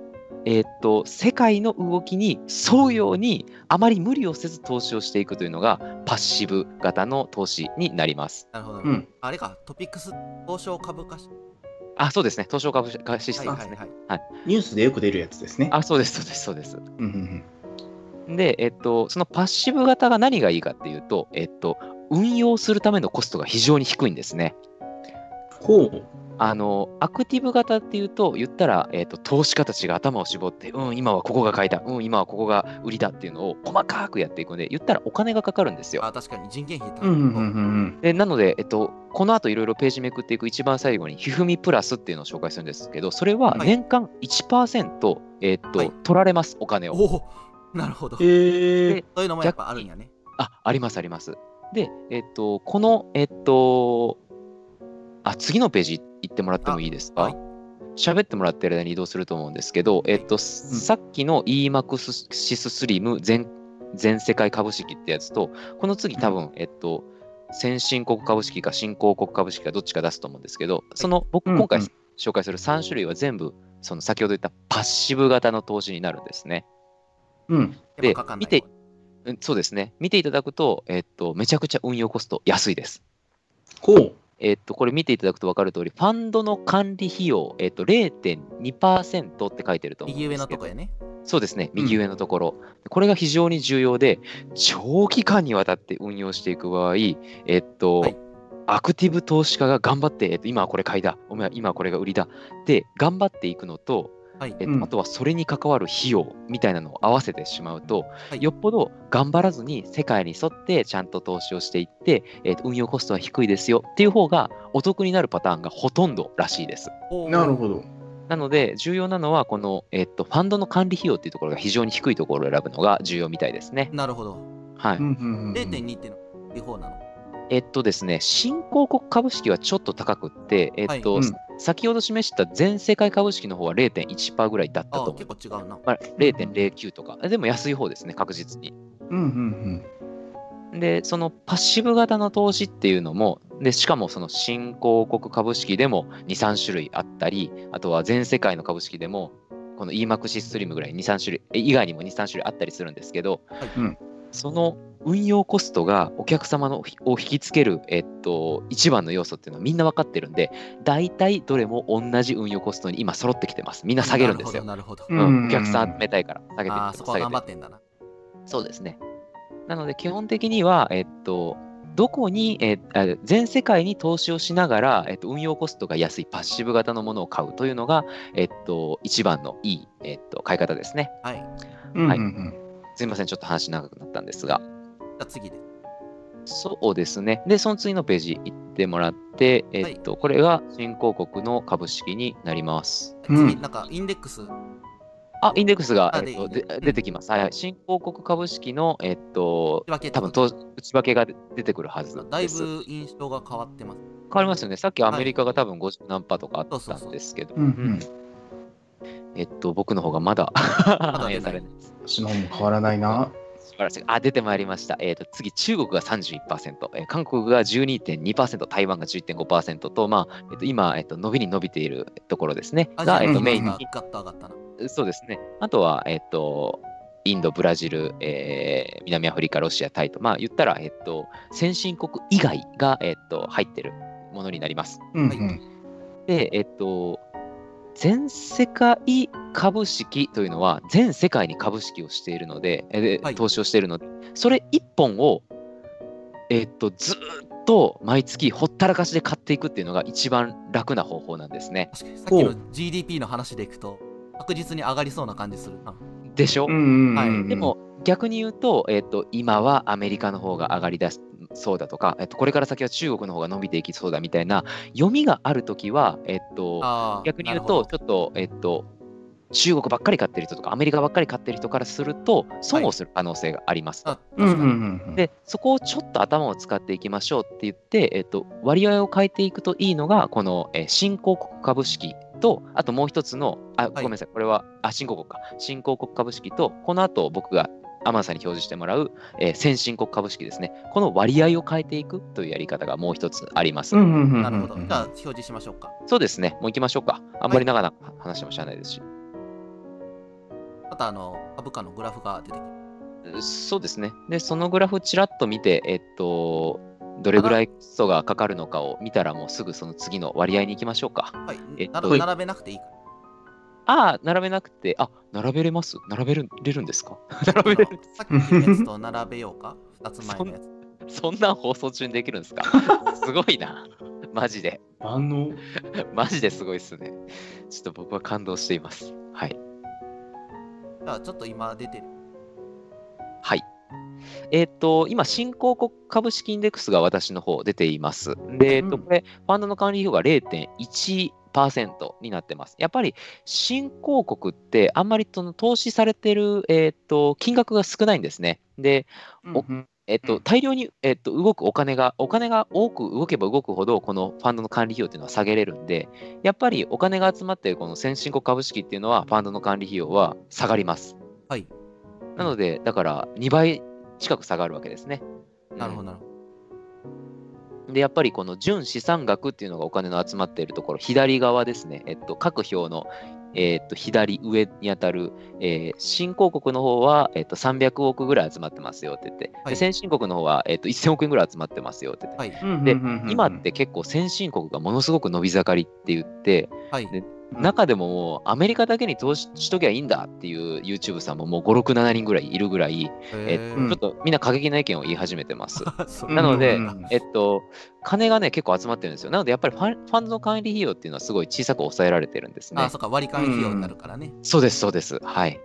えっと、世界の動きに沿うように、あまり無理をせず投資をしていくというのが、パッシブ型の投資になります。なるほど。うんあれか、トピックス東証株価指あ、そうですね。東証株価シスはいテムですね。はいはい。ニュースでよく出るやつですね。あ、そうです、そうです、そうです。うんうんで、えっと、そのパッシブ型が何がいいかっていうと、えっと、運用するためのコストが非常に低いんですね。ほう。あの、アクティブ型っていうと、言ったら、えっと、投資家たちが頭を絞って、うん、今はここが買いだ、うん、今はここが売りだっていうのを細かくやっていくので、言ったらお金がかかるんですよ。あ、確かに人件費高いうんうんうんうんでなので、えっと、この後いろいろページめくっていく一番最後に、ひふみプラスっていうのを紹介するんですけど、それははい年間1%、えっと、はい取られます、お金を。おおなるほど。え。そういうのもやっぱあるんやね。あ、あります、あります。で、えっと、この、えっと、あ、次のページ行ってもらってもいいですか？はい喋ってもらってる間に移動すると思うんですけど、えっと、さっきの EMAXIS スリム全全世界株式ってやつと、この次多分、えっと、先進国株式か新興国株式かどっちか出すと思うんですけど、その僕うん今回うん紹介する3種類は全部、その先ほど言ったパッシブ型の投資になるんですね。うん。で見てうんそうですね。見ていただくと、えっと、めちゃくちゃ運用コスト安いです。ほう。えっと、これ見ていただくと分かる通り、ファンドの管理費用、えっと、0.2%って書いてると思うんですけど。右上のとこやね。そうですね、右上のところ。これが非常に重要で、長期間にわたって運用していく場合、えっと、はい。アクティブ投資家が頑張って、えっと、今はこれ買いだ、お前今はこれが売りだ。で、頑張っていくのと、はい。えっとうんあとはそれに関わる費用みたいなのを合わせてしまうと、はいよっぽど頑張らずに世界に沿ってちゃんと投資をしていって、えっと運用コストは低いですよっていう方がお得になるパターンがほとんどらしいです。なるほど。なので、重要なのは、この、えっと、ファンドの管理費用っていうところが非常に低いところを選ぶのが重要みたいですね。なるほど。はい。うんうんうんうん0.2っていうのは違法なの？えっとですね、新興国株式はちょっと高くって、えっと、はいうん先ほど示した全世界株式の方は0.1%ぐらいだったと思う結。構違うな。まあ、0.09とか。でも安い方ですね、確実に。うんうんで、そのパッシブ型の投資っていうのも、でしかもその新興国株式でも2、3種類あったり、あとは全世界の株式でも、この EMAXIS スリムぐらい2、3種類、え以外にも2、3種類あったりするんですけど、うんうんその運用コストがお客様のを引きつける、えっと、一番の要素っていうのはみんな分かってるんで、大体どれも同じ運用コストに今揃ってきてます。みんな下げるんですよ。なるほど。うなるほどうん、お客さん集めたいから下げてああ、そこは頑張てってんだな。そうですね。なので、基本的には、えっと、どこに、えあ全世界に投資をしながら、えっと、運用コストが安いパッシブ型のものを買うというのが、えっと、一番のいい、えっと、買い方ですね。はい。はいうんうんすいません、ちょっと話長くなったんですが。あ次です。そうですね。で、その次のページ行ってもらって、えっと、これが新興国の株式になります。うん次、なんかインデックス。あ、インデックスが、あえっと、で出てきます。はいはい。新興国株式の、えっと、内訳多分と内訳が出てくるはずだいです。ぶ印象が変わってます。変わりますよね。さっきアメリカが多分50何パーとかあったんですけど、えっと、僕の方がまだだ反映されない。私の方も変わらないな。素晴らしい。あ、出てまいりました。えっ、と、次、中国が31%、えー韓国が12.2%、台湾が11.5%と、まあ、えっ、と、今、えっ、と、伸びに伸びているところですね。が、えっ、と、うんメインに、がガッと上がったな。そうですね。あとは、えっ、と、インド、ブラジル、えー南アフリカ、ロシア、タイと、まあ、言ったら、えっ、と、先進国以外が、えっ、と、入ってるものになります。うんうんはいで、えっと、全世界株式というのは、全世界に株式をしているので、えではい。投資をしているので、それ1本を、えっと、ずーっと毎月ほったらかしで買っていくっていうのが一番楽な方法なんですね。確かにさっきの GDP の話でいくと、確実に上がりそうな感じするな。でしょ、はい。でも逆に言うと、えっと、今はアメリカの方が上がりだすそうだとか、えっと、これから先は中国の方が伸びていきそうだみたいな読みがあるときは、えっと、逆に言うと、ちょっと、えっと、中国ばっかり買ってる人とか、アメリカばっかり買ってる人からすると、損をする可能性がありますと。あうん確かに。うんうんで、そこをちょっと頭を使っていきましょうって言って、えっと、割合を変えていくといいのが、この、えー新興国株式と、あともう一つの、あ、ごめんなさい、これは、あ、新興国か。新興国株式と、この後僕がアマンさんに表示してもらう、えー先進国株式ですね。この割合を変えていくというやり方がもう一つあります。うんうんうんうんなるほど。じゃあ、表示しましょうか。そうですね。もう行きましょうか。あんまり長々話してもしゃあないですし。また、あの、株価のグラフが出てきます。そうですね。で、そのグラフちらっと見て、えっと、どれぐらいコストがかかるのかを見たら、もうすぐその次の割合に行きましょうか。はい。えっと並べなくていいから。ああ、並べなくて、あ、並べれます？並べれるんですか？並べれるさっきのやつと並べようか？2つ前のやつ。そんなん放送中にできるんですか？すごいな。マジで。あの、マジですごいっすね。ちょっと僕は感動しています。はい。じゃあ、ちょっと今出てる。はい。えっ、と、今、新興国株式インデックスが私の方出ています。で、えっ、と、うんこれ、ファンドの管理費用が0.1%になってます。やっぱり、新興国って、あんまりその投資されてる、えっ、と、金額が少ないんですね。で、おえっと、うん大量に、えっと、動くお金が、お金が多く動けば動くほど、このファンドの管理費用っていうのは下げれるんで、やっぱりお金が集まっているこの先進国株式っていうのは、ファンドの管理費用は下がります。はい。なので、だから2倍近く下がるわけですね。なるほど、なるほど。で、やっぱりこの純資産額っていうのがお金の集まっているところ、左側ですね、えっと、各表の、えっと、左上にあたる、えー新興国の方は、えっと、300億ぐらい集まってますよって言って、はいで先進国の方は、えっと、1000億円ぐらい集まってますよって言って、はい。で今って結構先進国がものすごく伸び盛りって言って、はい。中でももうアメリカだけに投資しときゃいいんだっていう YouTube さんももう5、6、7人ぐらいいるぐらい、えちょっとみんな過激な意見を言い始めてます。なので、うんえっと、金がね、結構集まってるんですよ。なので、やっぱりファンファンドの管理費用っていうのはすごい小さく抑えられてるんですねあ、。そっか、割り勘費用になるからね。そうです、そうです。はい。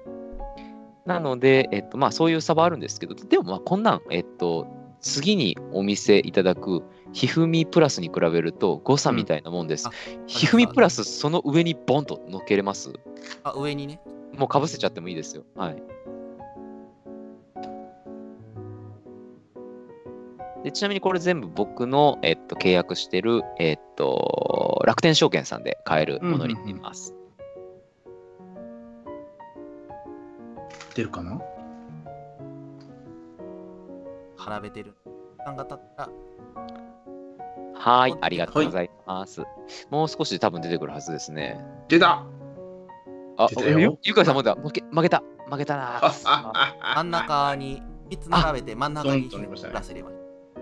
なので、えっと、まあ、そういう差はあるんですけど、でも、まあ、こんなん、えっと、次にお見せいただく、ひふみプラスに比べると誤差みたいなもんです。あひふみプラス、その上にボンと乗っけれますあ、上にね。もうかぶせちゃってもいいですよ。はい。でちなみにこれ全部僕の、えっと、契約してる、えっと、楽天証券さんで買えるものになります。出るかな？並べてる。時間が経ったら、はい、ありがとうございます。もう少しで多分出てくるはずですね。出たあ出たよゆゆかいさんもだ負け負けた負けたな真ん中に3つ並べて、真ん中に出ましたねプラス入れます。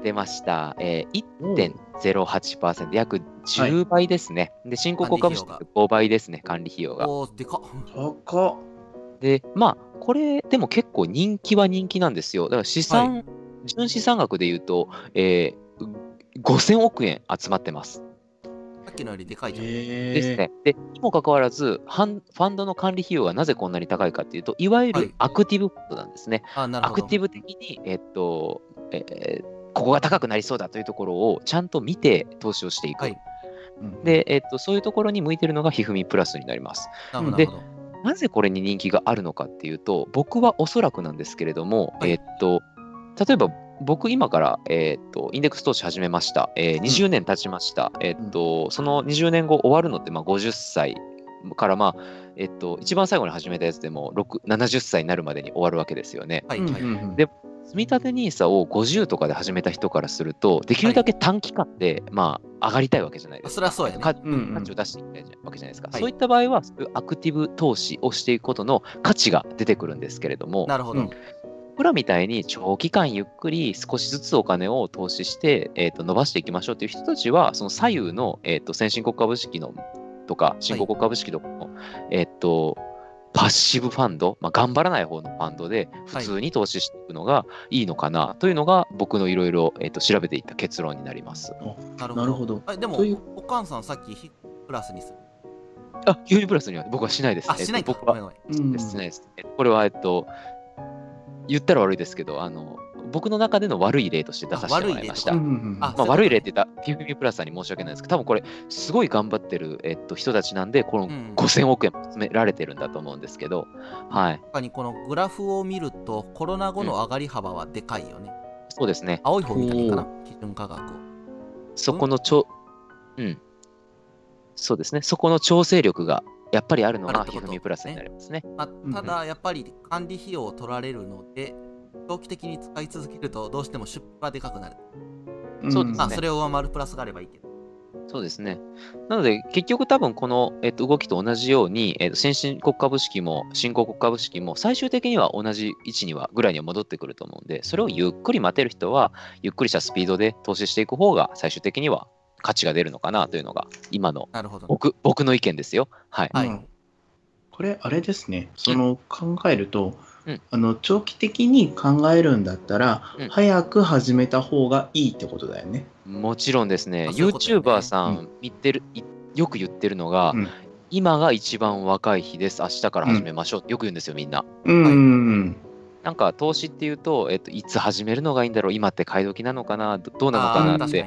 出ました。えー、おう1.08%、約10倍ですね。で、新興国株式管理5倍ですね、管理費用が。おー、でかっで、まあ、これ、でも結構人気は人気なんですよ。だから資産、純資産額で言うと、えー、5000億円集まってます。さっきのよりでかいじゃん。へですね。で、にもかかわらず、ファンドの管理費用がなぜこんなに高いかっていうと、いわゆはいるアクティブファンドなんですね。あ、なるほど。アクティブ的に、えっと、えーここが高くなりそうだというところをちゃんと見て投資をしていく。はいうんで、えっと、そういうところに向いてるのがひふみプラスになります。なるほど。でなぜこれに人気があるのかっていうと、僕はおそらくなんですけれども、はいえっと、例えば僕今から、えっと、インデックス投資始めました。えー20年経ちました。えっと、その20年後終わるのって、まあ、50歳から、まあ、えっと、一番最後に始めたやつでも、6 70歳になるまでに終わるわけですよね。はい、はい。うんうんうんで積み立て NISA を50とかで始めた人からすると、できるだけ短期間で、まあ、上がりたいわけじゃないですか。そりゃそうやねかうんうん価値を出していきたいわけじゃないですか。はいそういった場合は、アクティブ投資をしていくことの価値が出てくるんですけれども、なるほど。うん僕らみたいに長期間ゆっくり少しずつお金を投資して、えー、と伸ばしていきましょうという人たちは、その左右の、えー、と先進国株式のとか、新興国株式とかの、えっ、と、パッシブファンド、まあ、頑張らない方のファンドで普通に投資していくのがいいのかなというのが僕のいろいろえーと調べていった結論になります。なるなるほどあでもおかんさんさっきヒプラスにする？あ、ユニプラスには僕はしないです。あ、しないか。えっと僕はうんしないです。えこれは、えっと、言ったら悪いですけど、あの、僕の中での悪い例として出させてもらいました。うんうんうんあまあ、悪い例って言ったら、ピフミプラスさんに申し訳ないですけど、多分これ、すごい頑張ってる、えっと、人たちなんで、このうん5000億円も詰められてるんだと思うんですけど、はい。他にこのグラフを見ると、コロナ後の上がり幅はでかいよね。そうですね。青い方見たらいいかな、基準価格を。そこのちょ、うん。そうですね。そこの調整力が、やっぱりあるのがあるってこと？ひふみプラスになりますね。まあ、んただ、やっぱり管理費用を取られるので、長期的に使い続けると、どうしても出費がでかくなる。そうですねまあ、それを上回るプラスがあればいいけど。そうですね。なので、結局多分この、えっと、動きと同じように、えっと、先進国株式も新興国株式も最終的には同じ位置にはぐらいには戻ってくると思うんで、それをゆっくり待てる人は、ゆっくりしたスピードで投資していく方が最終的には価値が出るのかなというのが今のなるほど、ね。僕僕の意見ですよ。はい。はい。うん。これ、あれですね、その考えると、うん。あの長期的に考えるんだったら、うん。早く始めた方がいいってことだよね。もちろんですね、ういうね。YouTuber さん見てる、いよく言ってるのが、うん。今が一番若い日です、明日から始めましょう。ってよく言うんですよ、みんな。うん。うんなんか投資っていうと、えっと、いつ始めるのがいいんだろう、今って買い時なのかな、どどうなのかなって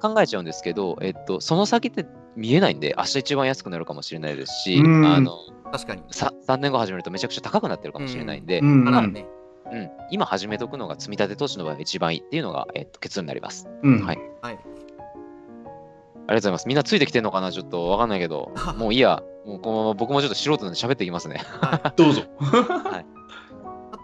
考えちゃうんですけど、えっと、その先って見えないんで、明日一番安くなるかもしれないですし、うんあの確かに。さ3年後始めるとめちゃくちゃ高くなってるかもしれないんで、うんあらね。うん、今始めとくのが積み立て投資の場合が一番いいっていうのが、えっと、結論になります。うん。はいはい。ありがとうございます。みんなついてきてんのかなちょっとわかんないけど、もういいや。もうこのまま僕もちょっと素人なんで喋っていきますね。どうぞ。あ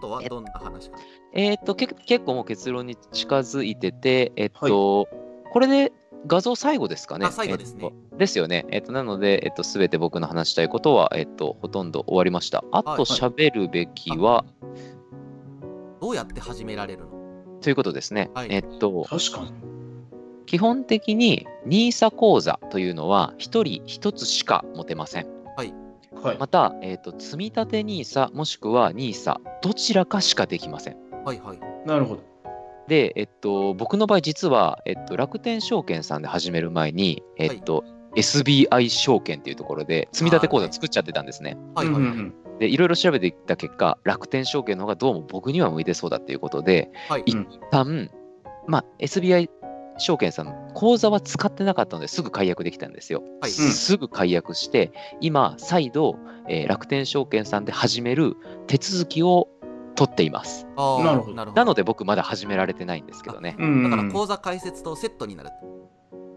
とはどんな話か？えっと、け結構もう結論に近づいてて、えっと、これで画像最後ですかね？あ最後ですねえっとですよね。えっと、なので、えっと、すべて僕の話したいことは、えっと、ほとんど終わりました。あとはい喋るべきは、どうやって始められるの？ということですね。はいえっと、確かに。基本的に NISA 口座というのは、一人一つしか持てません。はい。また、えっと、積み立て NISA もしくは NISA、どちらかしかできません。はいはい。なるほど。で、えっと、僕の場合、実は、えっと、楽天証券さんで始める前に、えっと、SBI 証券っていうところで、積み立て口座作っちゃってたんですね。はいはい。うんうんで、いろいろ調べていった結果、楽天証券の方がどうも僕には向いてそうだっていうことで、はい。一旦、まあ、SBI 証券さんの口座は使ってなかったのですぐ解約できたんですよ。はいすぐ解約して、今、再度、えー楽天証券さんで始める手続きを取っています。なるほどなので僕まだ始められてないんですけどね。うん。だから口座開設とセットになる。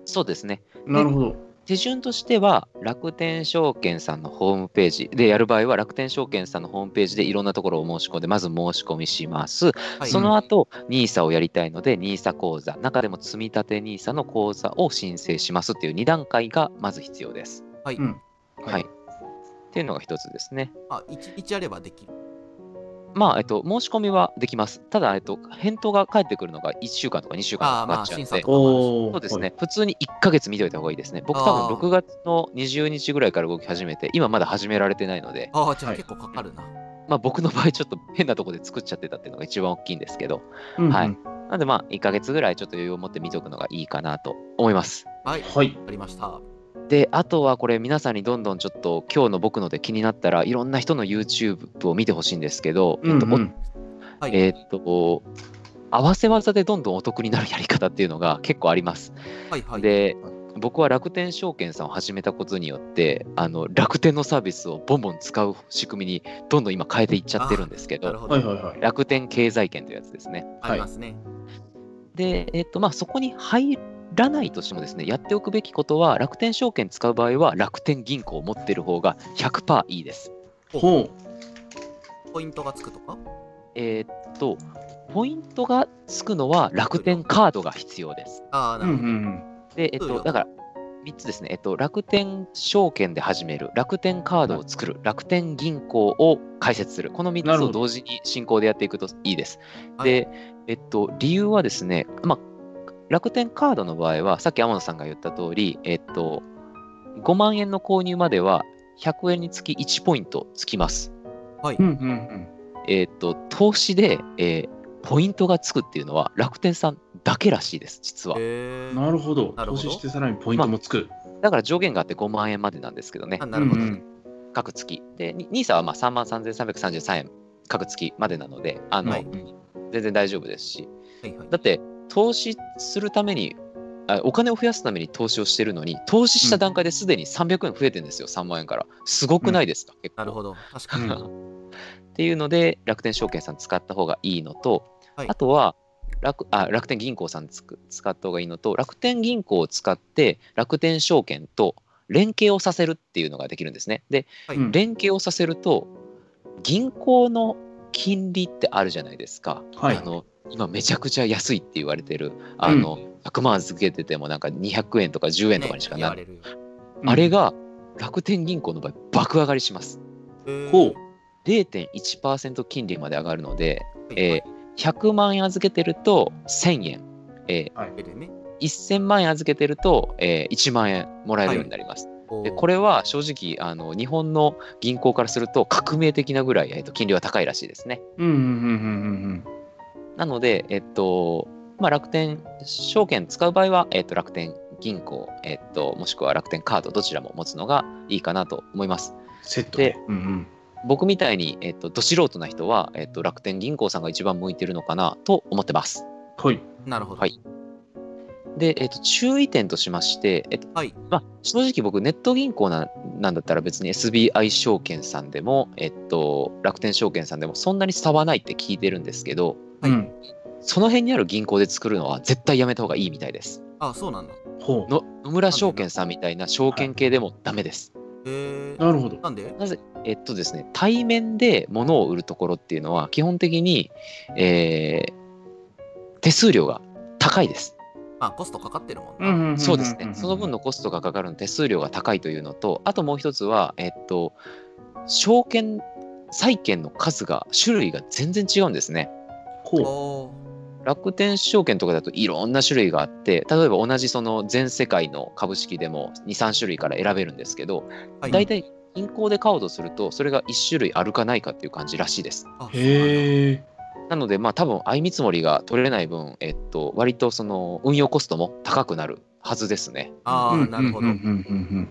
そうですね。なるほど。手順としては、楽天証券さんのホームページでやる場合は、楽天証券さんのホームページでいろんなところを申し込んで、まず申し込みします。はい。その後、NISA をやりたいので、NISA 口座、中でも積み立て NISA の口座を申請しますっていう2段階がまず必要です。はい。うんはい。っていうのが一つですね。あ、一日あればできる。まあ、えっと、申し込みはできます。ただ、えっと、返答が返ってくるのが1週間とか2週間とかかかっちゃうのでそうですね、普通に1ヶ月見ておいた方がいいですね。僕多分6月の20日ぐらいから動き始めて、今まだ始められてないので、ああ、じゃあはい結構かかるな。まあ僕の場合ちょっと変なところで作っちゃってたっていうのが一番大きいんですけど、うんうんはいなのでまあ1ヶ月ぐらいちょっと余裕を持って見とくのがいいかなと思います。はい。はい。ありました。で、あとはこれ皆さんにどんどんちょっと今日の僕ので気になったらいろんな人の YouTube を見てほしいんですけど、えっとうんうんはい。えっと、合わせ技でどんどんお得になるやり方っていうのが結構あります。はいはい。で、僕は楽天証券さんを始めたことによって、あの楽天のサービスをボンボン使う仕組みにどんどん今変えていっちゃってるんですけど。楽天経済圏というやつですね。ありますね。で、えっと、まあ、そこに入らないとしてもですね、やっておくべきことは、楽天証券使う場合は、楽天銀行を持ってる方が100%いいです。ほポイントがつくとか？えーっと、ポイントがつくのは楽天カードが必要です。ああ、う。うんうなるほど。んで、えっと、だから、3つですね、えっと、楽天証券で始める、楽天カードを作る、楽天銀行を開設する、この3つなるほどを同時に進行でやっていくといいです。はいで、えっと、理由はですね、まあ、楽天カードの場合は、さっき天野さんが言った通り、えっと、5万円の購入までは100円につき1ポイントつきます。はい。うん。うんうんえっと、投資で、えーポイントがつくっていうのは楽天さんだけらしいです、実は。なるほど。なるほど投資してさらにポイントもつく。だから上限があって5万円までなんですけどねあ、なるほどね。うんうん各月。で、ニ NISA はまあ3万3333円各月までなので、あの、はい全然大丈夫ですし。はいはい。だって、投資するために、あお金を増やすために投資をしてるのに、投資した段階ですでに300円増えてるんですよ、3万円から。すごくないですか、結構なるほど。確かに。っていうので、楽天証券さん使った方がいいのと、はいあとは楽あ楽天銀行さんつく使った方がいいのと、楽天銀行を使って楽天証券と連携をさせるっていうのができるんですね。で、はいうん連携をさせると、銀行の金利ってあるじゃないですか。はいあの今めちゃくちゃ安いって言われてる、あの、100万預けててもなんか200円とか10円とかにしかなる。ね。あれが楽天銀行の場合爆上がりします。ほう。0.1%金利まで上がるので、はいえー100万円預けてると1000円、えでねー1000万円預けてると、えー1万円もらえるようになります。でこれ、れは正直あの、日本の銀行からすると革命的なぐらい、えーと金利は高いらしいですね。うんうんうんうんなので、えっとまあ、楽天証券使う場合は、えっと、楽天銀行、えっと、もしくは楽天カード、どちらも持つのがいいかなと思います。セットでで。うんうん。僕みたいに、えっと、ど素人な人は、えっと、楽天銀行さんが一番向いてるのかなと思ってます。はい。なるほど。はいで、えっと、注意点としまして、えっとはい。まあ、正直僕、ネット銀行ななんだったら別に SBI 証券さんでも、えっと、楽天証券さんでもそんなに差はないって聞いてるんですけど、うん。その辺にある銀行で作るのは絶対やめた方がいいみたいです。あ、そうなんだ。ほの野村証券さんみたいな証券系でもダメです。へえう。なるほど。なんで？なぜ、えっとですね、対面で物を売るところっていうのは、基本的に、えー手数料が高いです。まあ、コストかかってるもんそうですね。その分のコストがかかるの手数料が高いというのと、あともう一つは、えっと、証券、債券の数が、種類が全然違うんですね。ほう。楽天証券とかだといろんな種類があって、例えば同じその全世界の株式でも2、3種類から選べるんですけど、はい大体銀行で買おうとすると、それが1種類あるかないかっていう感じらしいです。あへえ。なので、まあ多分相見積もりが取れない分、えっと、割とその運用コストも高くなるはずですね。ああ、なるほど。うんうん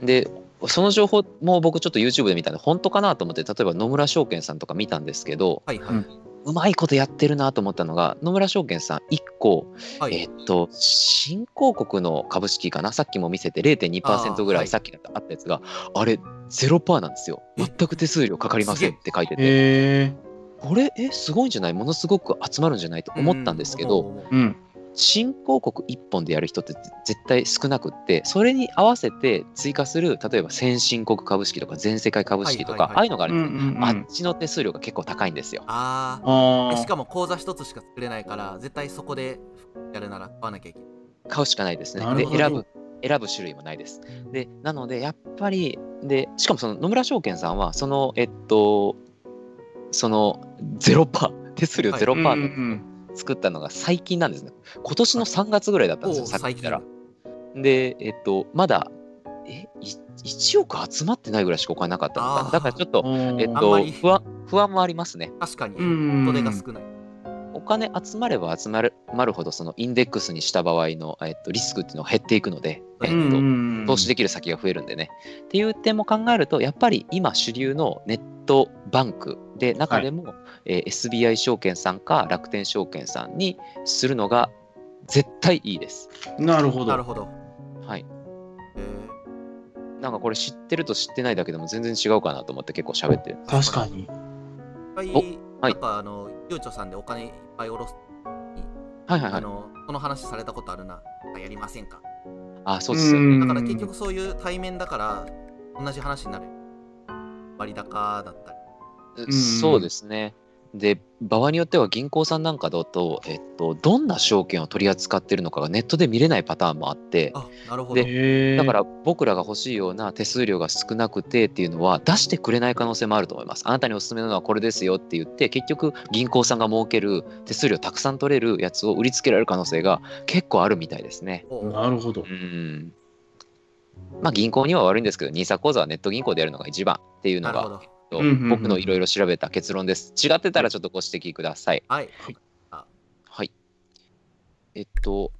うんで、その情報も僕ちょっと YouTube で見たんで、本当かなと思って、例えば野村証券さんとか見たんですけど、はいはい。うまいことやってるなと思ったのが、野村証券さん1個、はい。えっと、新興国の株式かな、さっきも見せて0.2%ぐらあーはいいさっきあったやつが、あれ、0%なんですよ。え？全く手数料かかりませんって書いてて。これ、え、すごいんじゃない？ものすごく集まるんじゃない？と思ったんですけど、うん。新興国1本でやる人って絶対少なくってそれに合わせて追加する例えば先進国株式とか全世界株式とか、はいはいはい。ああいうのがあるんですね、うんうんうん。あっちの手数料が結構高いんですよ。ああ。あしかも口座一つしか作れないから、絶対そこでやるなら買わなきゃいけない。買うしかないですね。で選ぶ選ぶ種類もないです。でなのでやっぱりでしかもその野村証券さんはそのえっとその0%手数料はい。0%うんのうん。作ったのが最近なんですね。今年の3月ぐらいだったんですよさっき見たらで、えっと、まだ、え、い1億集まってないぐらいしかお金なかったのかな。だからちょっと、うん。えっと不安、不安もありますね。確かに、が少ない。お金集まれば集まるまるほど、そのインデックスにした場合の、えっと、リスクっていうのが減っていくので、えっと、うん投資できる先が増えるんでね。っていう点も考えると、やっぱり今主流のネットバンクで、中でも、えー SBI 証券さんか楽天証券さんにするのが絶対いいです。なるほど。なるほど。はい。えなんかこれ知ってると知ってないだけでも全然違うかなと思って結構喋ってる。ー確か。に。いっぱい、おはいなんかあの、ゆうちょさんでお金いっぱい下ろす、はいはいはい。あの、その話されたことあるな。やりませんか？あ、そうですよね。うんだから結局そういう対面だから、同じ話になる。割高だったり。んそうですね。で、場合によっては銀行さんなんかだと、えっと、どんな証券を取り扱ってるのかがネットで見れないパターンもあって、あ、なるほど。だから僕らが欲しいような手数料が少なくてっていうのは出してくれない可能性もあると思います。あなたにおすすめなのはこれですよって言って、結局銀行さんが設ける手数料たくさん取れるやつを売りつけられる可能性が結構あるみたいですね。おなるほどう。ん。まあ銀行には悪いんですけど、NISA 口座はネット銀行でやるのが一番っていうのがなるほど。とうんうんうん僕のいろいろ調べた結論です。違ってたらちょっとご指摘ください。はい。はい。えっと、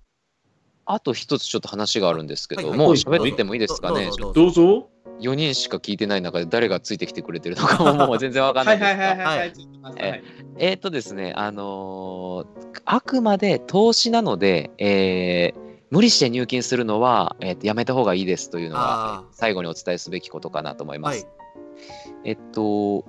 あと一つちょっと話があるんですけど、はいはいもうはい喋ってもいいですかね？どう。ぞどうぞどうぞ。4人しか聞いてない中で誰がついてきてくれてるのかももう全然わかんないですが。はいええっとですね、あのーあくまで投資なので、えー無理して入金するのは、えーとやめた方がいいですというのがあー最後にお伝えすべきことかなと思いまはいす。。えっと、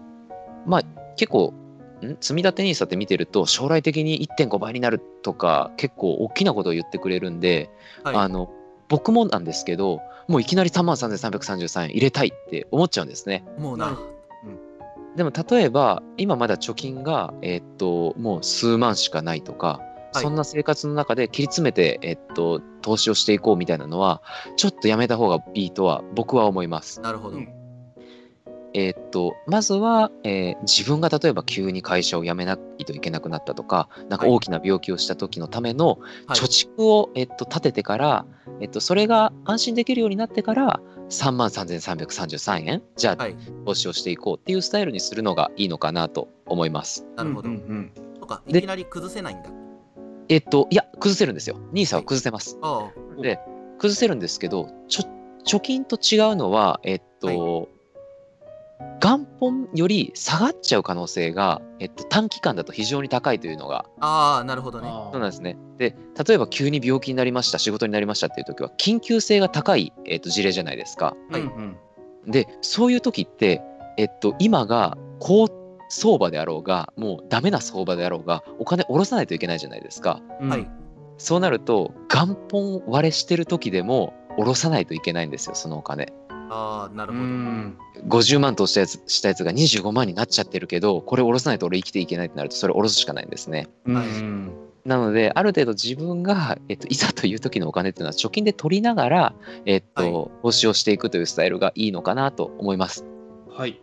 まあ結構、ん？積み立て NISA って見てると、将来的に1.5倍になるとか、結構大きなことを言ってくれるんで、はい。あの僕もなんですけど、もういきなり3万3333円入れたいって思っちゃうんですね。もうな、でも例えば、今まだ貯金が、えっと、もう数万しかないとか、はいそんな生活の中で切り詰めて、えっと、投資をしていこうみたいなのは、ちょっとやめた方がいいとは僕は思います。なるほど。うんえーっと、まずは、えー自分が例えば急に会社を辞めないといけなくなったとか、なんかはい大きな病気をした時のためのはい貯蓄を、えっと、立ててから、えっと、それが安心できるようになってから、3万3333円、じゃあ、はい。投資をしていこうっていうスタイルにするのがいいのかなと思います。なるほど。うんうんとか、いできなり崩せないんだ。えっと、いや、崩せるんですよ。NISA は崩せます。ああ。で、崩せるんですけど、ちょ貯金と違うのは、えっと、元本より下がっちゃう可能性が、えっと、短期間だと非常に高いというのがああなるほどねそうなんですね。で、例えば急に病気になりました、仕事になりましたっていう時は、緊急性が高い、えっと、事例じゃないですか。はいうんで、そういう時って、えっと、今が高相場であろうが、もうダメな相場であろうが、お金下ろさないといけないじゃないですか。うんはいそうなると、元本割れしてる時でも、下ろさないといけないんですよ、そのお金。うああなるほど、ん50万としたやつしたやつが25万になっちゃってるけど、これ下ろさないと俺生きていけないってなると、それ下ろすしかないんですね。うんなので、ある程度自分が、えっと、いざという時のお金っていうのは貯金で取りながら、えっと、はい投資をしていくというスタイルがいいのかなと思います。はい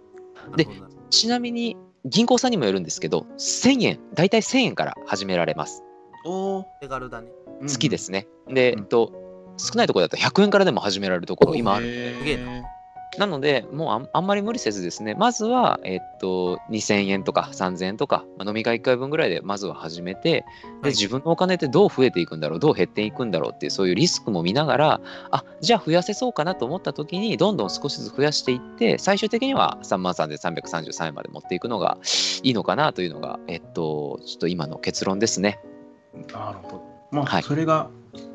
でちなみに、銀行さんにもよるんですけど、1000円、大体1000円から始められます。お手軽だね好きですね。で、うんえっと、少ないところだと100円からでも始められるところ、今ある。な。ので、もうあんあんまり無理せずですね、まずは、えっと、2000円とか3000円とか、まあ飲み会1回分ぐらいでまずは始めて、はい。で自分のお金ってどう増えていくんだろう、どう減っていくんだろうっていう、そういうリスクも見ながら、あじゃあ増やせそうかなと思った時に、どんどん少しずつ増やしていって、最終的には3万3333円まで持っていくのがいいのかなというのが、えっと、ちょっと今の結論ですね。なるほど。まあ、はい。それが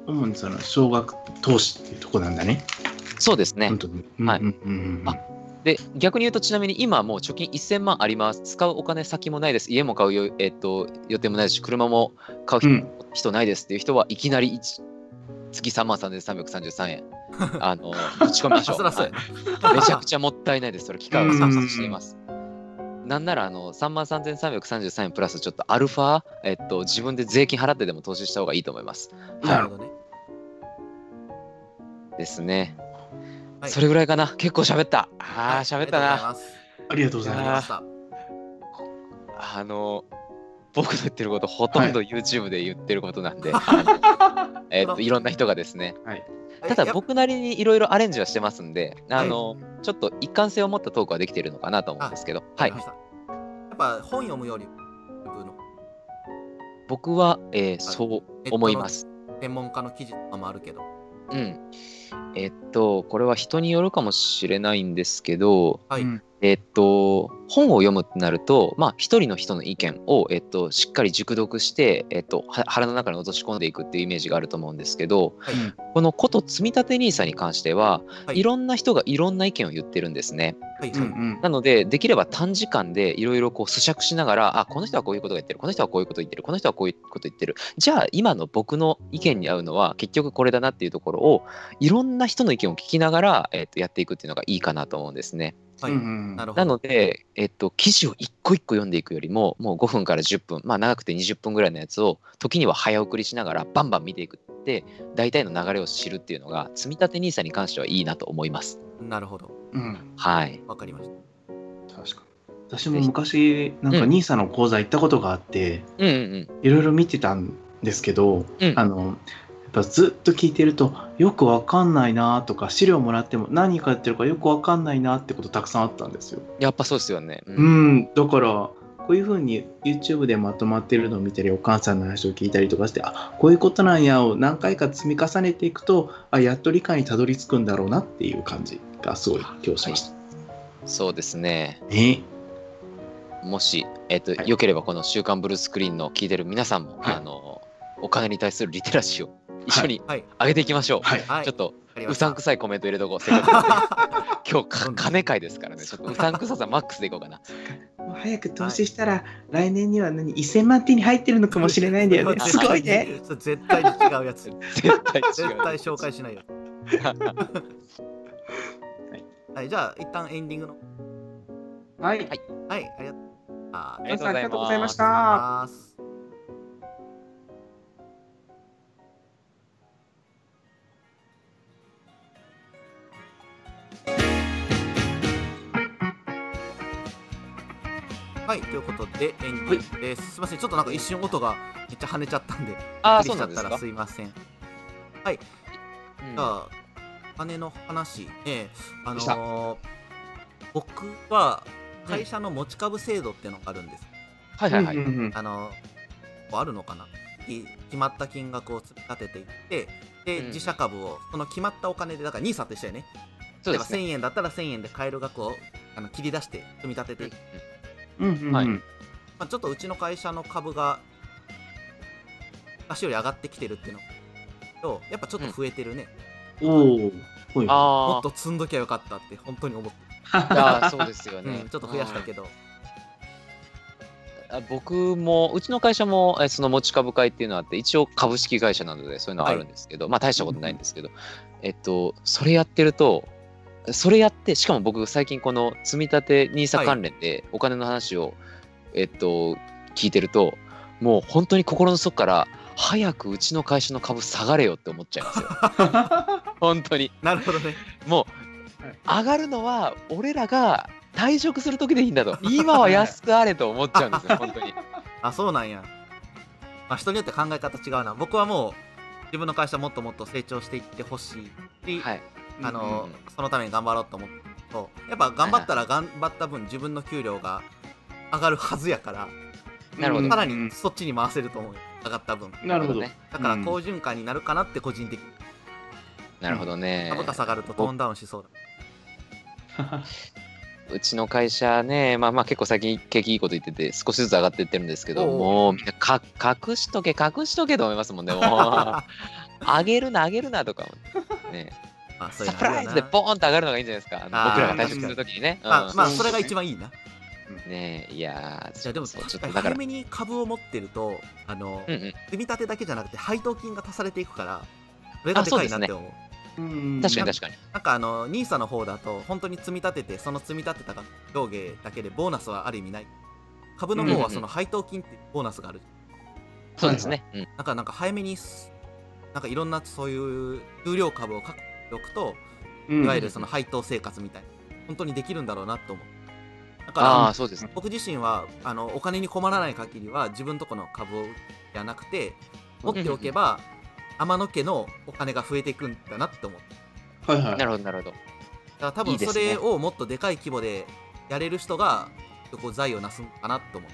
主にその少額投資っていうところなんだねそうですね本。当にはいで、逆に言うと、ちなみに今もう貯金1000万あります。使うお金先もないです。家も買うよ、えっと、予定もないですし、車も買う人,、ないですっていう人はいきなり一月3万3333円。あの、打ち込みましょう。めちゃくちゃもったいないです。それ、機会を錯失しています。なんなら、あの、3万3333円プラスちょっとアルファ、えっと、自分で税金払ってでも投資した方がいいと思います。なるほどねですね。はいそれぐらいかな。結構喋った。ああ、喋ったな。ありがとうございまありがとうございましたあの、僕の言ってること、ほとんど YouTube で言ってることなんで、あ のえっと、いろんな人がですね、ただやっ僕なりにいろいろアレンジはしてますんで、あの、ちょっと一貫性を持ったトークはできているのかなと思うんですけど、はい。やっぱ本読むより僕は、えーそう思います。専門家の記事とかもあるけど。うん。えっと、これは人によるかもしれないんですけど、はい、うんえっと、本を読むってなると、まあ、一人の人の意見を、えっと、しっかり熟読して、えっと、は腹の中に落とし込んでいくっていうイメージがあると思うんですけど、はいうんこのこと積み立て NISA に関しては、はいいろんな人がいろんな意見を言ってるんですね。なので、できれば短時間でいろいろこう咀嚼しながら、あ、この人はこういうことが言ってる、この人はこういうこと言ってる、この人はこういうこと言ってる。じゃあ、今の僕の意見に合うのは結局これだなっていうところを、いろんな人の意見を聞きながら、えっとやっていくっていうのがいいかなと思うんですね。はい。うんうんなるほど。なので、えっと、記事を一個一個読んでいくよりも、もう5分から10分、まあ長くて20分ぐらいのやつを、時には早送りしながら、バンバン見ていくって、大体の流れを知るっていうのが、積み立て NISA に関してはいいなと思います。なるほど。うん。はい。わかりました。確かに。私も昔なんかうん。NISA の講座行ったことがあって、うんうん。いろいろ見てたんですけど、うん。あのぱずっと聞いてるとよくわかんないなとか資料もらっても何書いてるかよくわかんないなってことたくさんあったんですよ。やっぱそうですよね。ううん、だからこういうふうに YouTube でまとまってるのを見たりお母さんの話を聞いたりとかしてあこういうことなんやを何回か積み重ねていくとあやっと理解にたどり着くんだろうなっていう感じがすごい今日しました。そうですね。ねもし、えっと、はいよければこの週刊ブルースクリーンの聞いてる皆さんも、はいあの、お金に対するリテラシーを一緒にはい上げていきましょう。はいはいちょっと、うさんくさいコメント入れとこう。せっかく 今日か、金会ですからね。ちょっとうさんくささマックスでいこうかな。もう早く投資したら、来年には何？1000万手に入ってるのかもしれないんだよね。すごいね。絶対に違うやつ絶対違う。絶対紹介しないやつ はいじゃあ一旦エンディングのはい。はいはいありがとうありがとうございました。はい、ということでエンディングです。すみません、ちょっとなんか一瞬音がめっちゃ跳ねちゃったんで、ああ、びっくりしちゃったそうなんですか？らすいません。うんじゃあ、金の話ね、あのー僕は会社の持ち株制度っていうのがあるんです。はいはいはい。あのこうあるのかな？い決まった金額を積み立てていって、で、うん自社株をその決まったお金で、だから NISA と一緒やね。例えばそうですね。1000円だったら1000円で買える額をあの切り出して組み立てていく、うんはい。まあ、ちょっとうちの会社の株が昔より上がってきてるっていうの。とやっぱちょっと増えてるね、おお。はいもあっと積んどきゃよかったって本当に思って、あ、あそうですよね、うんちょっと増やしたけど、あ僕も、うちの会社も、えその持ち株会っていうのがあって、一応株式会社なので、そういうのはあるんですけど、まあ大したことないんですけど、えっと、それやってると、それやって、しかも僕、最近この積み立て NISA 関連でお金の話を、えっと、聞いてると、もう本当に心の底から、早くうちの会社の株下がれよって思っちゃいますよ。本当に。なるほどねもう、上がるのは俺らが退職する時でいいんだと。今は安くあれと思っちゃうんですよ、本当に。あそうなんや、まあ、人によって考え方違うな僕はもう自分の会社もっともっと成長していってほしいし、はい。あのうんそのために頑張ろうと思ってるとやっぱ頑張ったら頑張った分自分の給料が上がるはずやからなるほどさらにそっちに回せると思うよ上がった分なるほど。ね。だから好循環になるかなって個人的になるほどね。株価下がるとトーンダウンしそうだ うちの会社ね、まあまあ結構最近景気いいこと言ってて、少しずつ上がっていってるんですけど、もうみんなか隠しとけ、隠しとけと思いますもんね。もう 上げるな、上げるなとか。ね、まあそういうサプライズでボーンと上がるのがいいんじゃないですか。僕らが退職するときにね。あまあそれが一番いいな。ねいやーいやでもちょっと。早めに株を持ってるとあのうんうん、積み立てだけじゃなくて配当金が足されていくからそれがでかいなって思うう。ん確かに確かに。なんかあの NISA の方だと本当に積み立ててその積み立てた上下だけでボーナスはある意味ない。株の方はその配当金ってボーナスがある、そうですね。うん。だからなんか早めにすなんかいろんなそういう有料株を獲得しておくとうんいわゆるその配当生活みたいな本当にできるんだろうなと思うだあかあ、そうですね。ら僕自身はあのお金に困らない限りは自分とこの株をじゃなくて持っておけば天野家のお金が増えていくんだなって思うはいはい。なるほど、なるほど。だから多分それをもっとでかい規模でやれる人がこう財を成すんかなと思う、